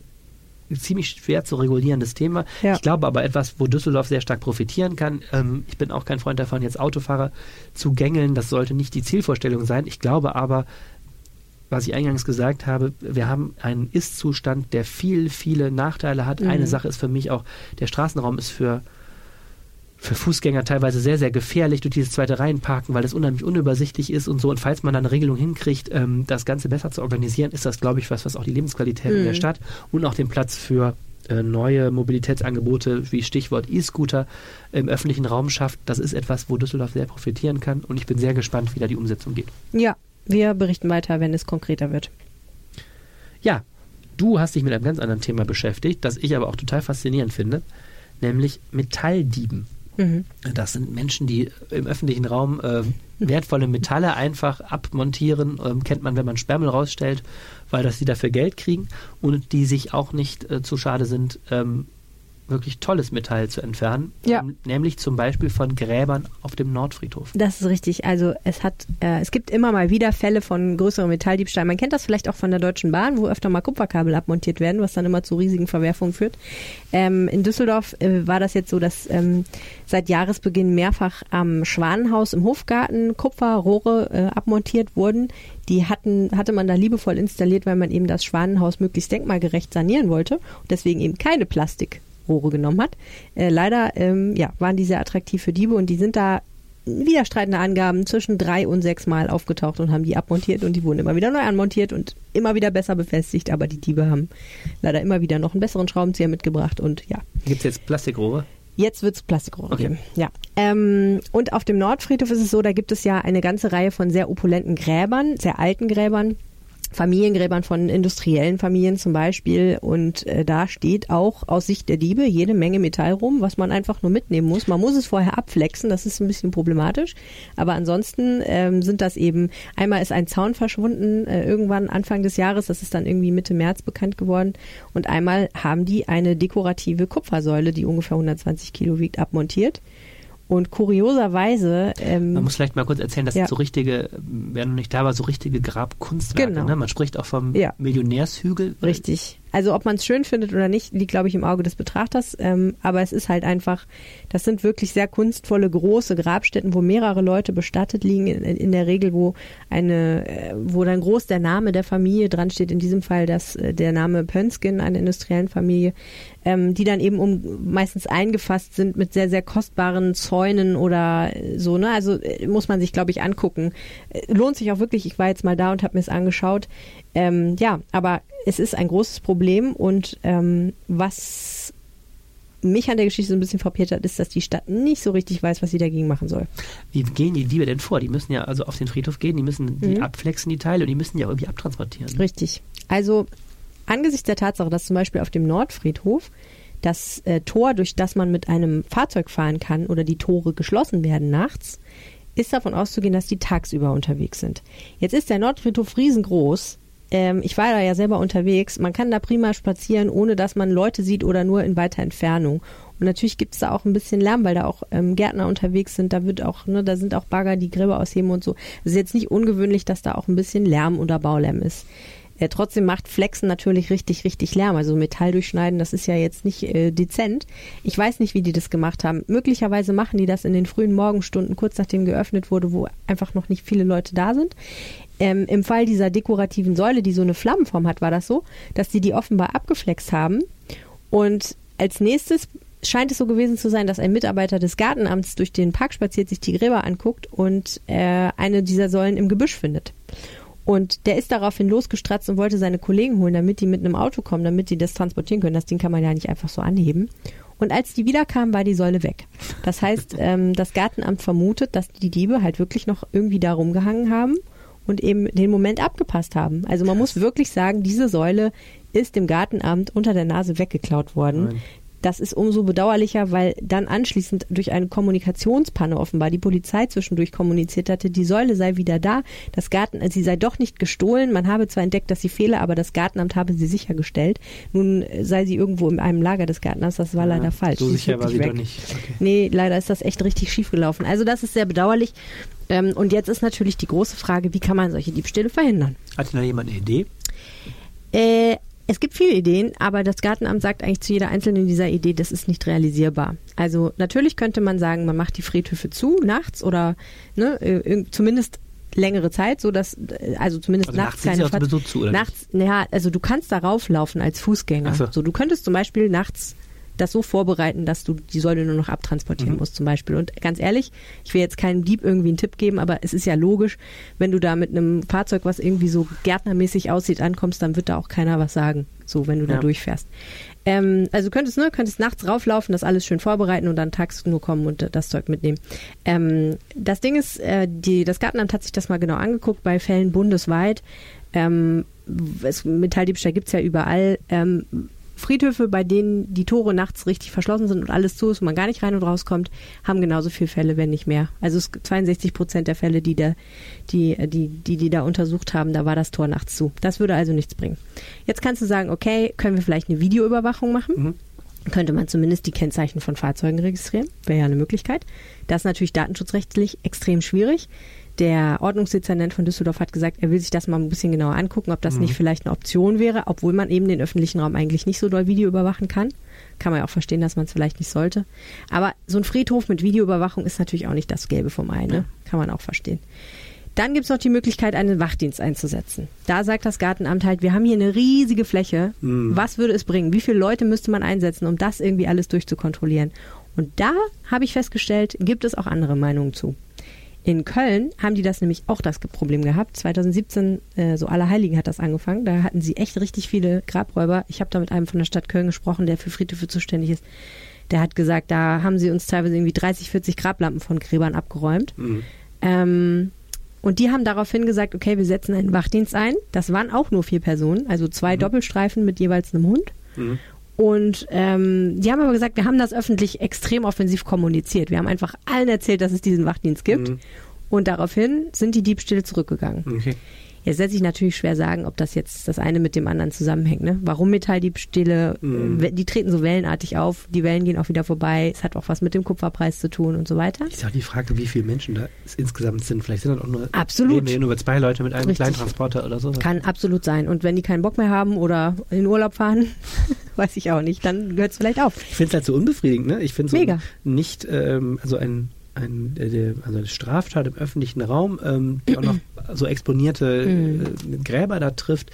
ziemlich schwer zu regulierendes Thema. Ja. Ich glaube aber etwas, wo Düsseldorf sehr stark profitieren kann. Ähm, ich bin auch kein Freund davon, jetzt Autofahrer zu gängeln. Das sollte nicht die Zielvorstellung sein. Ich glaube aber, was ich eingangs gesagt habe, wir haben einen Ist-Zustand, der viel, viele Nachteile hat. Mhm. Eine Sache ist für mich auch, der Straßenraum ist für für Fußgänger teilweise sehr, sehr gefährlich durch dieses zweite Reihenparken, weil es unheimlich unübersichtlich ist und so. Und falls man dann eine Regelung hinkriegt, ähm, das Ganze besser zu organisieren, ist das, glaube ich, was, was auch die Lebensqualität in der Mhm. Stadt und auch den Platz für äh, neue Mobilitätsangebote wie Stichwort E-Scooter im öffentlichen Raum schafft. Das ist etwas, wo Düsseldorf sehr profitieren kann und ich bin sehr gespannt, wie da die Umsetzung geht. Ja, wir berichten weiter, wenn es konkreter wird. Ja, du hast dich mit einem ganz anderen Thema beschäftigt, das ich aber auch total faszinierend finde, nämlich Metalldieben. Mhm. Das sind Menschen, die im öffentlichen Raum äh, wertvolle Metalle einfach abmontieren. Ähm, kennt man, wenn man Sperrmüll rausstellt, weil das sie dafür Geld kriegen und die sich auch nicht äh, zu schade sind, ähm, wirklich tolles Metall zu entfernen. Ja. Ähm, nämlich zum Beispiel von Gräbern auf dem Nordfriedhof. Das ist richtig. Also es hat, äh, es gibt immer mal wieder Fälle von größeren Metalldiebstahl. Man kennt das vielleicht auch von der Deutschen Bahn, wo öfter mal Kupferkabel abmontiert werden, was dann immer zu riesigen Verwerfungen führt. Ähm, in Düsseldorf äh, war das jetzt so, dass ähm, seit Jahresbeginn mehrfach am Schwanenhaus im Hofgarten Kupferrohre äh, abmontiert wurden. Die hatten, hatte man da liebevoll installiert, weil man eben das Schwanenhaus möglichst denkmalgerecht sanieren wollte und deswegen eben keine Plastik Rohre genommen hat. Äh, leider ähm, ja, waren die sehr attraktiv für Diebe und die sind da widerstreitende Angaben zwischen drei und sechs Mal aufgetaucht und haben die abmontiert und die wurden immer wieder neu anmontiert und immer wieder besser befestigt, aber die Diebe haben leider immer wieder noch einen besseren Schraubenzieher mitgebracht und ja, Gibt es jetzt Plastikrohre? Jetzt wird's Plastikrohre Okay. geben. Ja. Ähm, und auf dem Nordfriedhof ist es so, da gibt es ja eine ganze Reihe von sehr opulenten Gräbern, sehr alten Gräbern. Familiengräbern von industriellen Familien zum Beispiel. Und äh, da steht auch aus Sicht der Diebe jede Menge Metall rum, was man einfach nur mitnehmen muss. Man muss es vorher abflexen, das ist ein bisschen problematisch. Aber ansonsten ähm, sind das eben, einmal ist ein Zaun verschwunden, äh, irgendwann Anfang des Jahres, das ist dann irgendwie Mitte März bekannt geworden. Und einmal haben die eine dekorative Kupfersäule, die ungefähr 120 Kilo wiegt, abmontiert. Und kurioserweise. Ähm, Man muss vielleicht mal kurz erzählen, das ja. so richtige, wer noch nicht da war, so richtige Grabkunstwerke. Genau. Ne? Man spricht auch vom Ja. Millionärshügel. Richtig. Also ob man es schön findet oder nicht, liegt, glaube ich, im Auge des Betrachters. Ähm, aber es ist halt einfach, das sind wirklich sehr kunstvolle, große Grabstätten, wo mehrere Leute bestattet liegen. In, in der Regel, wo eine, äh, wo dann groß der Name der Familie dran steht. In diesem Fall das, äh, der Name Pönskin, einer industriellen Familie, ähm, die dann eben um meistens eingefasst sind mit sehr, sehr kostbaren Zäunen oder äh, so. Ne? Also muss man sich, glaube ich, angucken. Lohnt sich auch wirklich. Ich war jetzt mal da und habe mir es angeschaut. Ähm, ja, aber es ist ein großes Problem und ähm, was mich an der Geschichte so ein bisschen frappiert hat, ist, dass die Stadt nicht so richtig weiß, was sie dagegen machen soll. Wie gehen die Diebe denn vor? Die müssen ja also auf den Friedhof gehen, die müssen die Mhm. abflexen, die Teile, und die müssen ja irgendwie abtransportieren. Richtig. Also angesichts der Tatsache, dass zum Beispiel auf dem Nordfriedhof das äh, Tor, durch das man mit einem Fahrzeug fahren kann oder die Tore geschlossen werden nachts, ist davon auszugehen, dass die tagsüber unterwegs sind. Jetzt ist der Nordfriedhof riesengroß. Ähm, ich war da ja selber unterwegs. Man kann da prima spazieren, ohne dass man Leute sieht oder nur in weiter Entfernung. Und natürlich gibt es da auch ein bisschen Lärm, weil da auch ähm, Gärtner unterwegs sind. Da wird auch, ne, da sind auch Bagger, die Gräber ausheben und so. Es ist jetzt nicht ungewöhnlich, dass da auch ein bisschen Lärm oder Baulärm ist. Äh, trotzdem macht Flexen natürlich richtig, richtig Lärm. Also Metall durchschneiden, das ist ja jetzt nicht äh, dezent. Ich weiß nicht, wie die das gemacht haben. Möglicherweise machen die das in den frühen Morgenstunden, kurz nachdem geöffnet wurde, wo einfach noch nicht viele Leute da sind. Ähm, Im Fall dieser dekorativen Säule, die so eine Flammenform hat, war das so, dass die die offenbar abgeflext haben. Und als nächstes scheint es so gewesen zu sein, dass ein Mitarbeiter des Gartenamts durch den Park spaziert, sich die Gräber anguckt und äh, eine dieser Säulen im Gebüsch findet. Und der ist daraufhin losgestratzt und wollte seine Kollegen holen, damit die mit einem Auto kommen, damit die das transportieren können. Das Ding kann man ja nicht einfach so anheben. Und als die wiederkamen, war die Säule weg. Das heißt, ähm, das Gartenamt vermutet, dass die Diebe halt wirklich noch irgendwie da rumgehangen haben und eben den Moment abgepasst haben. Also man muss wirklich sagen, diese Säule ist dem Gartenamt unter der Nase weggeklaut worden. Nein. Das ist umso bedauerlicher, weil dann anschließend durch eine Kommunikationspanne offenbar die Polizei zwischendurch kommuniziert hatte, die Säule sei wieder da, das Garten, sie sei doch nicht gestohlen. Man habe zwar entdeckt, dass sie fehle, aber das Gartenamt habe sie sichergestellt. Nun äh, sei sie irgendwo in einem Lager des Gartenamts, das war leider falsch. So sicher war sie wirklich doch weg. nicht. Okay. Nee, leider ist das echt richtig schief gelaufen. Also das ist sehr bedauerlich. Ähm, und jetzt ist natürlich die große Frage, wie kann man solche Diebstähle verhindern? Hat da jemand eine Idee? Äh, es gibt viele Ideen, aber das Gartenamt sagt eigentlich zu jeder einzelnen dieser Idee, das ist nicht realisierbar. Also natürlich könnte man sagen, man macht die Friedhöfe zu nachts oder ne, äh, zumindest längere Zeit, so dass äh, also zumindest Also nachts nachts keine Fahrt- zu, oder nachts, ja, also du kannst darauf laufen als Fußgänger. So. so, du könntest zum Beispiel nachts das so vorbereiten, dass du die Säule nur noch abtransportieren Mhm. musst zum Beispiel. Und ganz ehrlich, ich will jetzt keinem Dieb irgendwie einen Tipp geben, aber es ist ja logisch, wenn du da mit einem Fahrzeug, was irgendwie so gärtnermäßig aussieht, ankommst, dann wird da auch keiner was sagen, so wenn du da Ja. durchfährst. Ähm, also du könntest, ne, könntest nachts rauflaufen, das alles schön vorbereiten und dann tags nur kommen und äh, das Zeug mitnehmen. Ähm, das Ding ist, äh, die, das Gartenamt hat sich das mal genau angeguckt bei Fällen bundesweit. Ähm, es, Metalldiebstahl gibt's ja überall. Ähm, Friedhöfe, bei denen die Tore nachts richtig verschlossen sind und alles zu ist und man gar nicht rein und rauskommt, haben genauso viele Fälle, wenn nicht mehr. Also es gibt 62 Prozent der Fälle, die, der, die, die, die die da untersucht haben, da war das Tor nachts zu. Das würde also nichts bringen. Jetzt kannst du sagen, okay, können wir vielleicht eine Videoüberwachung machen? Mhm. Könnte man zumindest die Kennzeichen von Fahrzeugen registrieren? Wäre ja eine Möglichkeit. Das ist natürlich datenschutzrechtlich extrem schwierig. Der Ordnungsdezernent von Düsseldorf hat gesagt, er will sich das mal ein bisschen genauer angucken, ob das nicht vielleicht eine Option wäre, obwohl man eben den öffentlichen Raum eigentlich nicht so doll Video überwachen kann. Kann man ja auch verstehen, dass man es vielleicht nicht sollte. Aber so ein Friedhof mit Videoüberwachung ist natürlich auch nicht das Gelbe vom Ei, ne? Kann man auch verstehen. Dann gibt es noch die Möglichkeit, einen Wachdienst einzusetzen. Da sagt das Gartenamt halt, wir haben hier eine riesige Fläche. Was würde es bringen? Wie viele Leute müsste man einsetzen, um das irgendwie alles durchzukontrollieren? Und da habe ich festgestellt, gibt es auch andere Meinungen zu. In Köln haben die das nämlich auch das Problem gehabt. 2017, äh, so Allerheiligen hat das angefangen. Da hatten sie echt richtig viele Grabräuber. Ich habe da mit einem von der Stadt Köln gesprochen, der für Friedhöfe zuständig ist. Der hat gesagt, da haben sie uns teilweise irgendwie 30, 40 Grablampen von Gräbern abgeräumt. Mhm. Ähm, und die haben daraufhin gesagt, okay, wir setzen einen Wachdienst ein. Das waren auch nur vier Personen, also zwei Doppelstreifen mit jeweils einem Hund. Mhm. Und ähm, die haben aber gesagt, wir haben das öffentlich extrem offensiv kommuniziert. Wir haben einfach allen erzählt, dass es diesen Wachdienst gibt. Mhm. Und daraufhin sind die Diebstähle zurückgegangen. Okay. Jetzt lässt sich natürlich schwer sagen, ob das jetzt das eine mit dem anderen zusammenhängt. Ne? Warum Metalldiebstähle? Äh, Die treten so wellenartig auf, die Wellen gehen auch wieder vorbei. Es hat auch was mit dem Kupferpreis zu tun und so weiter. Ist auch die Frage, wie viele Menschen da es insgesamt sind. Vielleicht sind das auch nur, Absolut. reden nur zwei Leute mit einem Richtig. kleinen Transporter oder so. Kann absolut sein. Und wenn die keinen Bock mehr haben oder in Urlaub fahren, weiß ich auch nicht, dann gehört es vielleicht auf. Ich finde es halt so unbefriedigend, ne? Ich finde so Mega. nicht, ähm, also ein, ein äh, also eine Straftat im öffentlichen Raum, ähm, die auch noch so exponierte Mhm. äh, Gräber da trifft,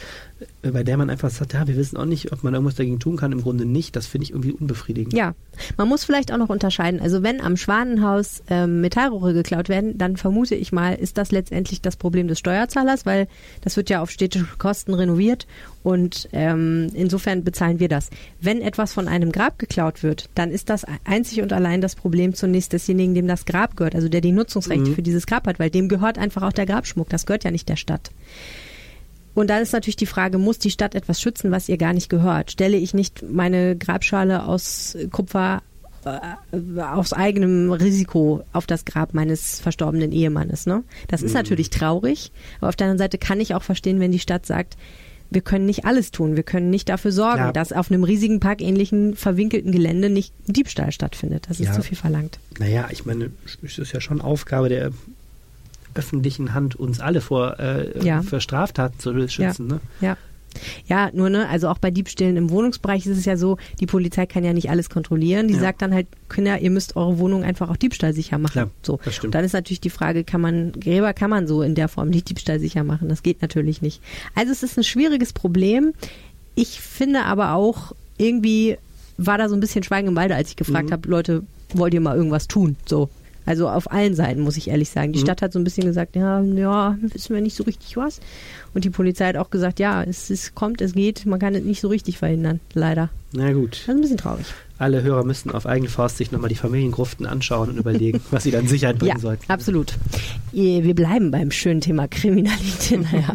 bei der man einfach sagt, ja, wir wissen auch nicht, ob man irgendwas dagegen tun kann, im Grunde nicht. Das finde ich irgendwie unbefriedigend. Ja, man muss vielleicht auch noch unterscheiden. Also wenn am Schwanenhaus ähm, Metallrohre geklaut werden, dann vermute ich mal, ist das letztendlich das Problem des Steuerzahlers, weil das wird ja auf städtische Kosten renoviert und ähm, insofern bezahlen wir das. Wenn etwas von einem Grab geklaut wird, dann ist das einzig und allein das Problem zunächst desjenigen, dem das Grab gehört, also der die Nutzungsrechte Mhm. für dieses Grab hat, weil dem gehört einfach auch der Grabschmuck. Das gehört ja nicht der Stadt. Und dann ist natürlich die Frage, muss die Stadt etwas schützen, was ihr gar nicht gehört? Stelle ich nicht meine Grabschale aus Kupfer äh, aus eigenem Risiko auf das Grab meines verstorbenen Ehemannes? Ne? Das ist natürlich traurig, aber auf der anderen Seite kann ich auch verstehen, wenn die Stadt sagt, wir können nicht alles tun. Wir können nicht dafür sorgen, Klar. dass auf einem riesigen parkähnlichen verwinkelten Gelände nicht Diebstahl stattfindet. Das ist Ja. zu viel verlangt. Naja, ich meine, es ist ja schon Aufgabe der öffentlichen Hand, uns alle vor äh, Ja. für Straftaten zu schützen. Ne? Ja. Ja, nur ne, also auch bei Diebstählen im Wohnungsbereich ist es ja so, die Polizei kann ja nicht alles kontrollieren. Die Ja. sagt dann halt, Kinder, ihr müsst eure Wohnung einfach auch diebstahlsicher machen. Klar, so. das stimmt. Dann ist natürlich die Frage, kann man, Gräber kann man so in der Form nicht diebstahlsicher machen. Das geht natürlich nicht. Also es ist ein schwieriges Problem. Ich finde aber auch, irgendwie war da so ein bisschen Schweigen im Walde, als ich gefragt Mhm. habe, Leute, wollt ihr mal irgendwas tun? So. Also auf allen Seiten, muss ich ehrlich sagen. Die Mhm. Stadt hat so ein bisschen gesagt, ja, ja, wissen wir nicht so richtig was. Und die Polizei hat auch gesagt, ja, es, es kommt, es geht, man kann es nicht so richtig verhindern, leider. Na gut, Das ist ein bisschen traurig. Alle Hörer müssten auf eigene Faust sich nochmal die Familiengruften anschauen und überlegen, was sie dann in Sicherheit bringen Ja, sollten. absolut. Wir bleiben beim schönen Thema Kriminalität. Naja,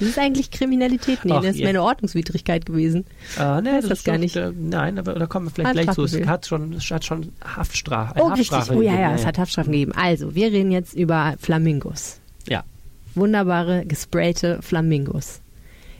ist es eigentlich Kriminalität? Nee, Ach, das ist mehr eine Ordnungswidrigkeit gewesen. Äh, ne, Weiß das gar nicht. Äh, nein, aber da kommen wir vielleicht gleich zu. Es hat schon, es hat schon Haftstrafe. Oh, richtig. Haftstrafe Oh ja, gegeben, ja, es hat Haftstrafen gegeben. Also, wir reden jetzt über Flamingos. Ja. Wunderbare, gesprayte Flamingos.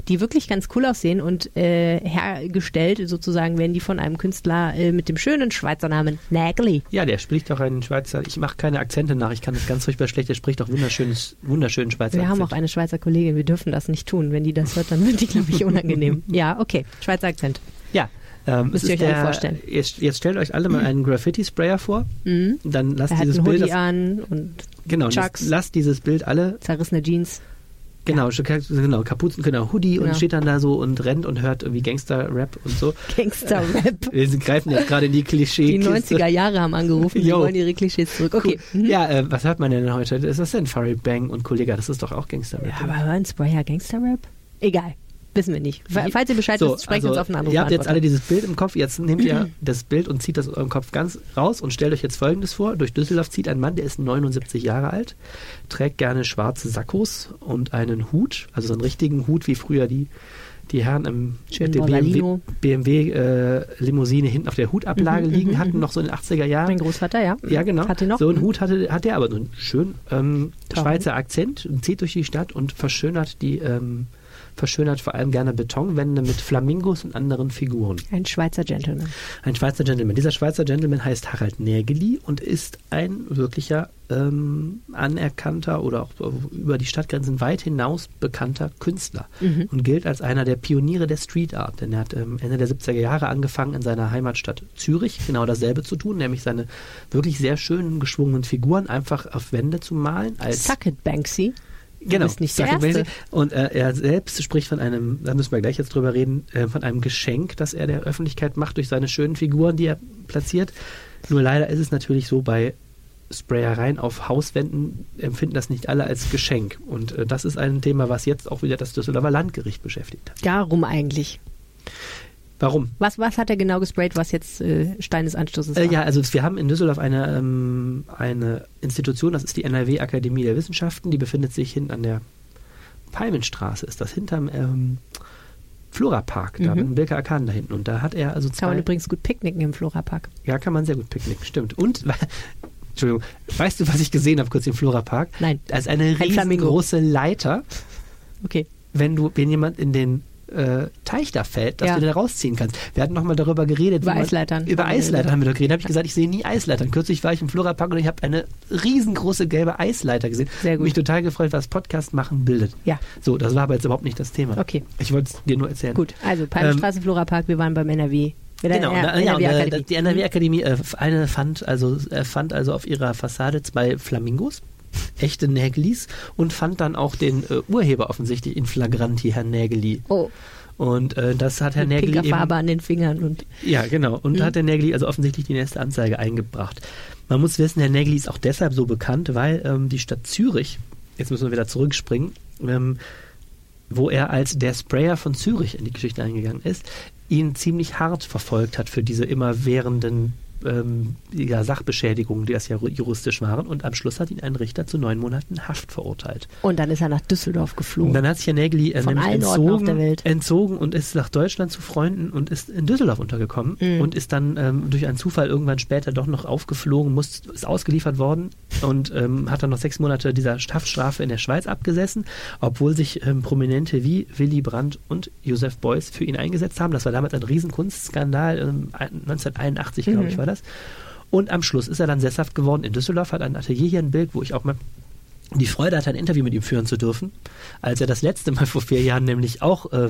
Die wirklich ganz cool aussehen und äh, hergestellt sozusagen werden die von einem Künstler äh, mit dem schönen Schweizer Namen Nagli. Ja, der spricht auch einen Schweizer. Ich mache keine Akzente nach. Ich kann das ganz furchtbar schlecht. Der spricht auch wunderschönes, wunderschönen Schweizer Wir haben auch Akzent. eine Schweizer Kollegin, wir dürfen das nicht tun. Wenn die das hört, dann wird die, glaube ich, unangenehm. Ja, okay, Schweizer Akzent. Ja. Ähm, Müsst ihr euch alle der, vorstellen. Jetzt, jetzt stellt euch alle mal einen Graffiti-Sprayer vor. Mhm. Dann lasst Er hat dieses Bild. Hoodie Das, an und genau, Chucks. lasst dieses Bild alle. zerrissene Jeans. Genau, genau, Kapuzen, genau, Hoodie Genau. und steht dann da so und rennt und hört irgendwie Gangster-Rap und so. Gangster-Rap. Wir greifen jetzt gerade in die Klischee. Die 90er Jahre haben angerufen, die wollen ihre Klischees zurück. Okay. Cool. Mhm. Ja, äh, was hört man denn heute? Ist das denn Furry Bang und Kollege? Das ist doch auch Gangster-Rap. Ja, aber hören Sprayer Gangster-Rap? Egal. Wissen wir nicht. Fa- Falls ihr Bescheid wisst, sprecht uns auf einen anderen Ihr habt jetzt alle dieses Bild im Kopf, jetzt nehmt ihr das Bild und zieht das aus eurem Kopf ganz raus und stellt euch jetzt folgendes vor. Durch Düsseldorf zieht ein Mann, der ist 79 Jahre alt, trägt gerne schwarze Sakkos und einen Hut, also so einen richtigen Hut, wie früher die, die Herren im. BMW, BMW äh, Limousine hinten auf der Hutablage Mhm, liegen mhm, hatten, noch so in den 80er Jahren. Mein Großvater, ja. Ja, genau. Hat den noch? So einen Hut hatte, hat der aber so einen schönen ähm. Schweizer Akzent und zieht durch die Stadt und verschönert die, ähm, verschönert vor allem gerne Betonwände mit Flamingos und anderen Figuren. Ein Schweizer Gentleman. Ein Schweizer Gentleman. Dieser Schweizer Gentleman heißt Harald Nägeli und ist ein wirklicher ähm, anerkannter oder auch über die Stadtgrenzen weit hinaus bekannter Künstler Mhm. und gilt als einer der Pioniere der Street Art, denn er hat ähm, Ende der 70er Jahre angefangen, in seiner Heimatstadt Zürich genau dasselbe zu tun, nämlich seine wirklich sehr schönen geschwungenen Figuren einfach auf Wände zu malen. Als Suck it, Banksy. Genau, bist nicht der Erste. Und äh, er selbst spricht von einem, da müssen wir gleich jetzt drüber reden, äh, von einem Geschenk, das er der Öffentlichkeit macht durch seine schönen Figuren, die er platziert. Nur leider ist es natürlich so, bei Sprayereien auf Hauswänden empfinden das nicht alle als Geschenk. Und äh, das ist ein Thema, was jetzt auch wieder das Düsseldorfer Landgericht beschäftigt hat. Darum eigentlich. Warum? Was, was hat er genau gesprayt, was jetzt äh, Stein des Anstoßes war? Äh, ja, also wir haben in Düsseldorf eine, ähm, eine Institution, das ist die NRW Akademie der Wissenschaften, die befindet sich hinten an der Palmenstraße, ist das hinterm ähm, Florapark, da Mhm. mit Bilka Arkaden da hinten. Und da hat er also Kann man zwei. übrigens gut picknicken im Florapark. Ja, kann man sehr gut picknicken, stimmt. Und, Entschuldigung, weißt du, was ich gesehen habe kurz im Florapark? Nein. Da ist eine Ein Flamingo. riesengroße Leiter, Okay. wenn du, wenn jemand in den äh, Teich da fällt, dass Ja. du den rausziehen kannst. Wir hatten nochmal darüber geredet. Über man- Eisleitern. Über Eisleitern haben wir doch geredet. Da habe ich gesagt, ich sehe nie Eisleitern. Kürzlich war ich im Florapark und ich habe eine riesengroße gelbe Eisleiter gesehen. Sehr gut. Mich total gefreut, was Podcast machen bildet. Ja. So, das war aber jetzt überhaupt nicht das Thema. Okay. Ich wollte es dir nur erzählen. Gut, also Palmenstraße, Florapark, wir waren beim NRW. Der Genau, N- na, ja, und, äh, die NRW-Akademie äh, eine fand also, äh, fand also auf ihrer Fassade zwei Flamingos, echte Nägelis, und fand dann auch den äh, Urheber offensichtlich in Flagranti, Herrn Nägeli. Oh, Und äh, das hat Herr mit Nägeli eben, Farbe an den Fingern und Ja, genau. Und Mhm. hat der Nägeli also offensichtlich die nächste Anzeige eingebracht. Man muss wissen, Herr Nägeli ist auch deshalb so bekannt, weil ähm, die Stadt Zürich, jetzt müssen wir wieder zurückspringen, ähm, wo er als der Sprayer von Zürich in die Geschichte eingegangen ist, ihn ziemlich hart verfolgt hat für diese immerwährenden ähm, ja, Sachbeschädigungen, die das ja juristisch waren. Und am Schluss hat ihn ein Richter zu neun Monaten Haft verurteilt. Und dann ist er nach Düsseldorf geflogen. Und dann hat sich Herr Nägeli äh, nämlich entzogen, der Welt. entzogen und ist nach Deutschland zu Freunden und ist in Düsseldorf untergekommen Mhm. und ist dann ähm, durch einen Zufall irgendwann später doch noch aufgeflogen, muss, ist ausgeliefert worden und ähm, hat dann noch sechs Monate dieser Haftstrafe in der Schweiz abgesessen, obwohl sich ähm, Prominente wie Willy Brandt und Josef Beuys für ihn eingesetzt haben. Das war damals ein Riesenkunstskandal, ähm, 1981 glaube Mhm. ich war das. Und am Schluss ist er dann sesshaft geworden in Düsseldorf, hat ein Atelier hier in Bilk, wo ich auch mal die Freude hatte, ein Interview mit ihm führen zu dürfen, als er das letzte Mal vor vier Jahren nämlich auch äh,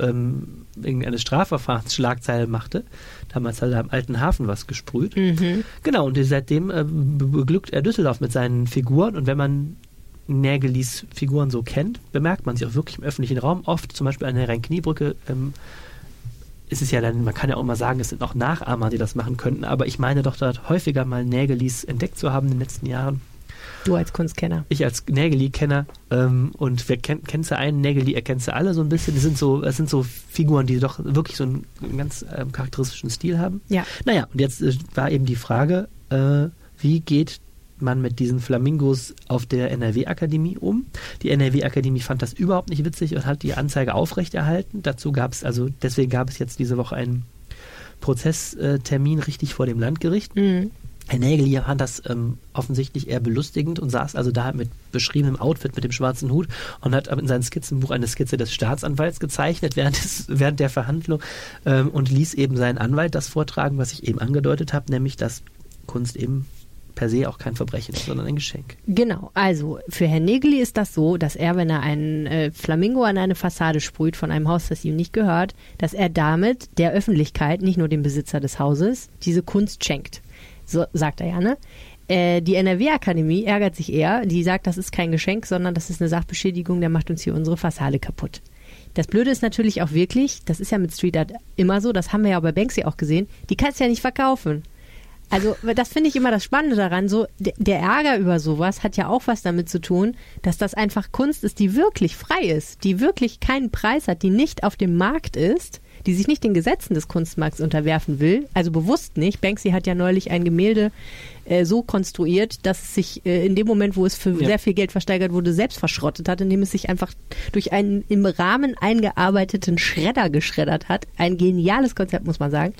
ähm, irgendeine Strafverfahrensschlagzeile machte. Damals hat er am alten Hafen was gesprüht. Mhm. Genau, und seitdem äh, be- beglückt er Düsseldorf mit seinen Figuren. Und wenn man Nägelis Figuren so kennt, bemerkt man sie auch wirklich im öffentlichen Raum. Oft, zum Beispiel an der Rhein-Kniebrücke, ähm, ist es ja dann, man kann ja auch mal sagen, es sind auch Nachahmer, die das machen könnten, aber ich meine doch dort häufiger mal Nägelis entdeckt zu haben in den letzten Jahren. Du als Kunstkenner. Ich als Nägeli-Kenner ähm, und wer kennt, kennst du einen Nägeli, erkennst du alle so ein bisschen. Das sind so, das sind so Figuren, die doch wirklich so einen, einen ganz ähm, charakteristischen Stil haben. Ja. Naja, und jetzt äh, war eben die Frage, äh, wie geht man mit diesen Flamingos auf der NRW-Akademie um? Die NRW-Akademie fand das überhaupt nicht witzig und hat die Anzeige aufrechterhalten. Dazu gab es, also deswegen gab es jetzt diese Woche einen Prozesstermin richtig vor dem Landgericht. Mhm. Herr Nägel fand das ähm, offensichtlich eher belustigend und saß also da mit beschriebenem Outfit mit dem schwarzen Hut und hat in seinem Skizzenbuch eine Skizze des Staatsanwalts gezeichnet während, des, während der Verhandlung ähm, und ließ eben seinen Anwalt das vortragen, was ich eben angedeutet habe, nämlich dass Kunst eben per se auch kein Verbrechen sondern ein Geschenk. Genau, also für Herrn Negeli ist das so, dass er, wenn er einen äh, Flamingo an eine Fassade sprüht von einem Haus, das ihm nicht gehört, dass er damit der Öffentlichkeit, nicht nur dem Besitzer des Hauses, diese Kunst schenkt. So sagt er ja, ne? Äh, die NRW-Akademie ärgert sich eher, die sagt, das ist kein Geschenk, sondern das ist eine Sachbeschädigung, der macht uns hier unsere Fassade kaputt. Das Blöde ist natürlich auch wirklich, das ist ja mit Street Art immer so, das haben wir ja bei Banksy auch gesehen, die kannst du ja nicht verkaufen. Also das finde ich immer das Spannende daran. So der, Ärger über sowas hat ja auch was damit zu tun, dass das einfach Kunst ist, die wirklich frei ist, die wirklich keinen Preis hat, die nicht auf dem Markt ist, die sich nicht den Gesetzen des Kunstmarkts unterwerfen will, also bewusst nicht. Banksy hat ja neulich ein Gemälde äh, so konstruiert, dass es sich äh, in dem Moment, wo es für Ja. sehr viel Geld versteigert wurde, selbst verschrottet hat, indem es sich einfach durch einen im Rahmen eingearbeiteten Schredder geschreddert hat. Ein geniales Konzept, muss man sagen.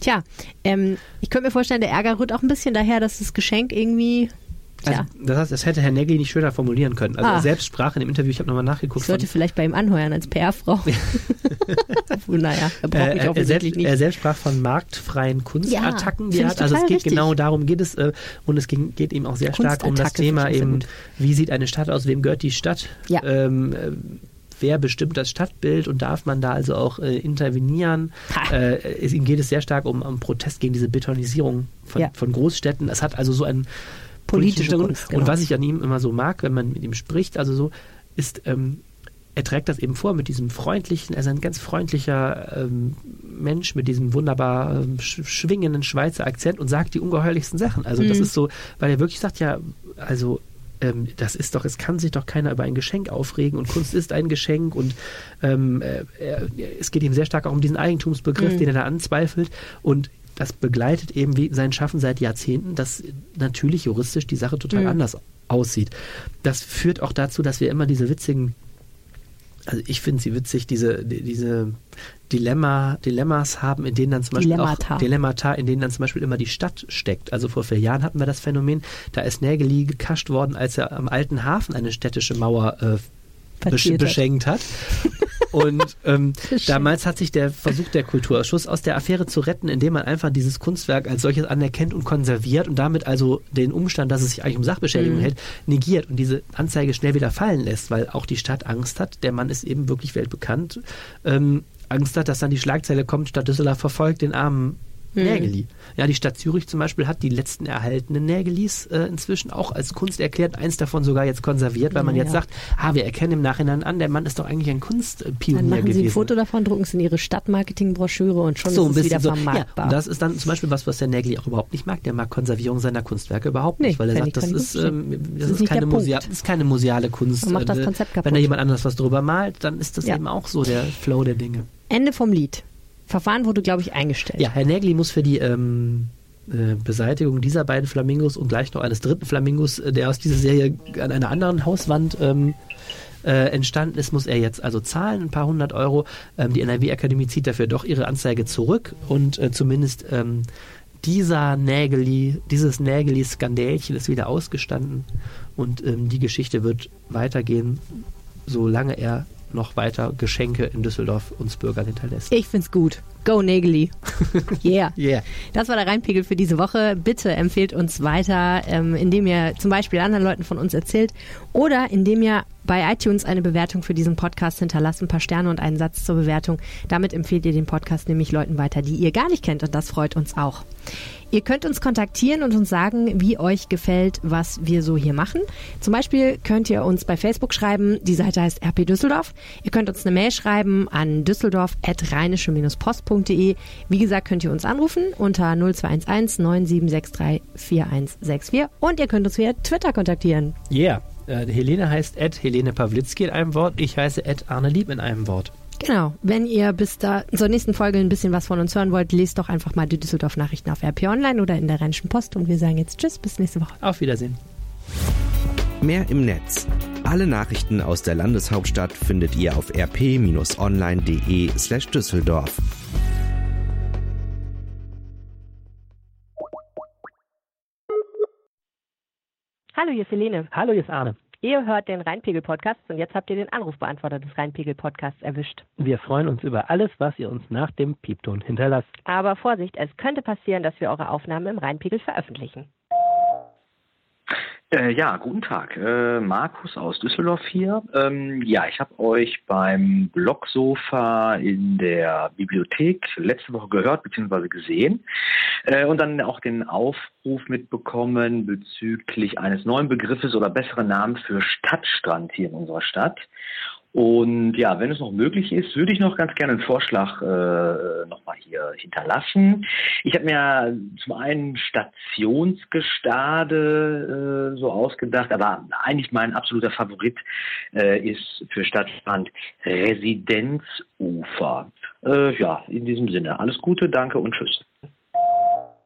Tja, ähm, ich könnte mir vorstellen, der Ärger rührt auch ein bisschen daher, dass das Geschenk irgendwie. Also, das heißt, das hätte Herr Nägel nicht schöner formulieren können. Also Ah. er selbst sprach in dem Interview, ich habe nochmal nachgeguckt, ich sollte vielleicht bei ihm anheuern als PR-Frau. Naja, er braucht Äh, mich offensichtlich selbst, nicht. er selbst sprach von marktfreien Kunstattacken, die er hat. Also es geht richtig. genau darum, geht es äh, und es ging, geht eben auch sehr stark um das Thema eben, wie sieht eine Stadt aus, wem gehört die Stadt? Ja. Ähm, äh, Wer bestimmt das Stadtbild und darf man da also auch äh, intervenieren? Äh, es, ihm geht es sehr stark um, um Protest gegen diese Betonisierung von, Ja. von Großstädten. Es hat also so einen Politische. Kunst, genau. Und was ich an ihm immer so mag, wenn man mit ihm spricht, also so, ist, ähm, er trägt das eben vor mit diesem freundlichen, er ist ein ganz freundlicher ähm, Mensch mit diesem wunderbar ähm, sch schwingenden Schweizer Akzent und sagt die ungeheuerlichsten Sachen. Also das Mhm. ist so, weil er wirklich sagt, ja, also ähm, das ist doch, es kann sich doch keiner über ein Geschenk aufregen und Kunst ist ein Geschenk und ähm, äh, es geht ihm sehr stark auch um diesen Eigentumsbegriff, mhm. den er da anzweifelt und das begleitet eben wie sein Schaffen seit Jahrzehnten, dass natürlich juristisch die Sache total mhm. anders aussieht. Das führt auch dazu, dass wir immer diese witzigen also ich finde sie witzig, diese, diese Dilemma, Dilemmas haben, in denen dann zum Beispiel Dilemmata. auch Dilemmata, in denen dann zum Beispiel immer die Stadt steckt. Also vor vier Jahren hatten wir das Phänomen, da ist Nägeli gekascht worden, als er am alten Hafen eine städtische Mauer äh, besch beschenkt hat. Und ähm, damals hat sich der Versuch der Kulturausschuss aus der Affäre zu retten, indem man einfach dieses Kunstwerk als solches anerkennt und konserviert und damit also den Umstand, dass es sich eigentlich um Sachbeschädigung mhm. hält, negiert und diese Anzeige schnell wieder fallen lässt, weil auch die Stadt Angst hat. Der Mann ist eben wirklich weltbekannt. Ähm, Angst hat, dass dann die Schlagzeile kommt, Stadt Düsseldorf verfolgt den armen hm. Nägeli. Ja, die Stadt Zürich zum Beispiel hat die letzten erhaltenen Nägelis äh, inzwischen auch als Kunst erklärt, eins davon sogar jetzt konserviert, weil man ja, jetzt sagt, ah, wir erkennen im Nachhinein an, der Mann ist doch eigentlich ein Kunstpionier Dann machen gewesen. Sie ein Foto davon, drucken es in Ihre Stadtmarketingbroschüre und schon so, ist es wieder so. vermarktbar. Ja, und das ist dann zum Beispiel was, was der Nägeli auch überhaupt nicht mag. Der mag Konservierung seiner Kunstwerke überhaupt nicht, nee, weil er sagt, das ist, ähm, das, das, ist, keine Musea das ist keine museale Kunst. Man macht das äh, Konzept kaputt. Wenn da jemand anders was drüber malt, dann ist das ja. eben auch so der Flow der Dinge. Ende vom Lied. Verfahren wurde, glaube ich, eingestellt. Ja, Herr Nägli muss für die ähm, äh, Beseitigung dieser beiden Flamingos und gleich noch eines dritten Flamingos, äh, der aus dieser Serie an einer anderen Hauswand ähm, äh, entstanden ist, muss er jetzt also zahlen, ein paar hundert Euro. Ähm, die NRW-Akademie zieht dafür doch ihre Anzeige zurück und äh, zumindest ähm, dieser Nägeli, dieses Nägeli-Skandälchen ist wieder ausgestanden und ähm, die Geschichte wird weitergehen, solange er noch weiter Geschenke in Düsseldorf uns Bürgern hinterlässt. Ich find's gut. Go Nägeli. Yeah. yeah. Das war der Rheinpegel für diese Woche. Bitte empfehlt uns weiter, ähm, indem ihr zum Beispiel anderen Leuten von uns erzählt oder indem ihr bei iTunes eine Bewertung für diesen Podcast hinterlasst, ein paar Sterne und einen Satz zur Bewertung. Damit empfehlt ihr den Podcast nämlich Leuten weiter, die ihr gar nicht kennt und das freut uns auch. Ihr könnt uns kontaktieren und uns sagen, wie euch gefällt, was wir so hier machen. Zum Beispiel könnt ihr uns bei Facebook schreiben, die Seite heißt RP Düsseldorf. Ihr könnt uns eine Mail schreiben an düsseldorf.rheinische-post.de. Wie gesagt, könnt ihr uns anrufen unter 0211 9763 4164 und ihr könnt uns via Twitter kontaktieren. Yeah. Äh, Helene heißt Helene Pawlitzki in einem Wort. Ich heiße Ed Arne Lieb in einem Wort. Genau. Wenn ihr bis da zur nächsten Folge ein bisschen was von uns hören wollt, lest doch einfach mal die Düsseldorf Nachrichten auf RP Online oder in der Rheinischen Post und wir sagen jetzt Tschüss, bis nächste Woche. Auf Wiedersehen. Mehr im Netz. Alle Nachrichten aus der Landeshauptstadt findet ihr auf rp-online.de slash Düsseldorf. Hallo, hier ist Helene. Hallo, hier ist Arne. Ihr hört den Rheinpegel-Podcast und jetzt habt ihr den Anrufbeantworter des Rheinpegel-Podcasts erwischt. Wir freuen uns über alles, was ihr uns nach dem Piepton hinterlasst. Aber Vorsicht, es könnte passieren, dass wir eure Aufnahmen im Rheinpegel veröffentlichen. Äh, ja, guten Tag. Äh, Markus aus Düsseldorf hier. Ähm, ja, ich habe euch beim Blogsofa in der Bibliothek letzte Woche gehört bzw. gesehen äh, und dann auch den Aufruf mitbekommen bezüglich eines neuen Begriffes oder besseren Namen für Stadtstrand hier in unserer Stadt. Und ja, wenn es noch möglich ist, würde ich noch ganz gerne einen Vorschlag äh, nochmal hier hinterlassen. Ich habe mir zum einen Stationsgestade äh, so ausgedacht, aber eigentlich mein absoluter Favorit äh, ist für Stadtstrand Residenzufer. Äh, ja, in diesem Sinne, alles Gute, danke und tschüss.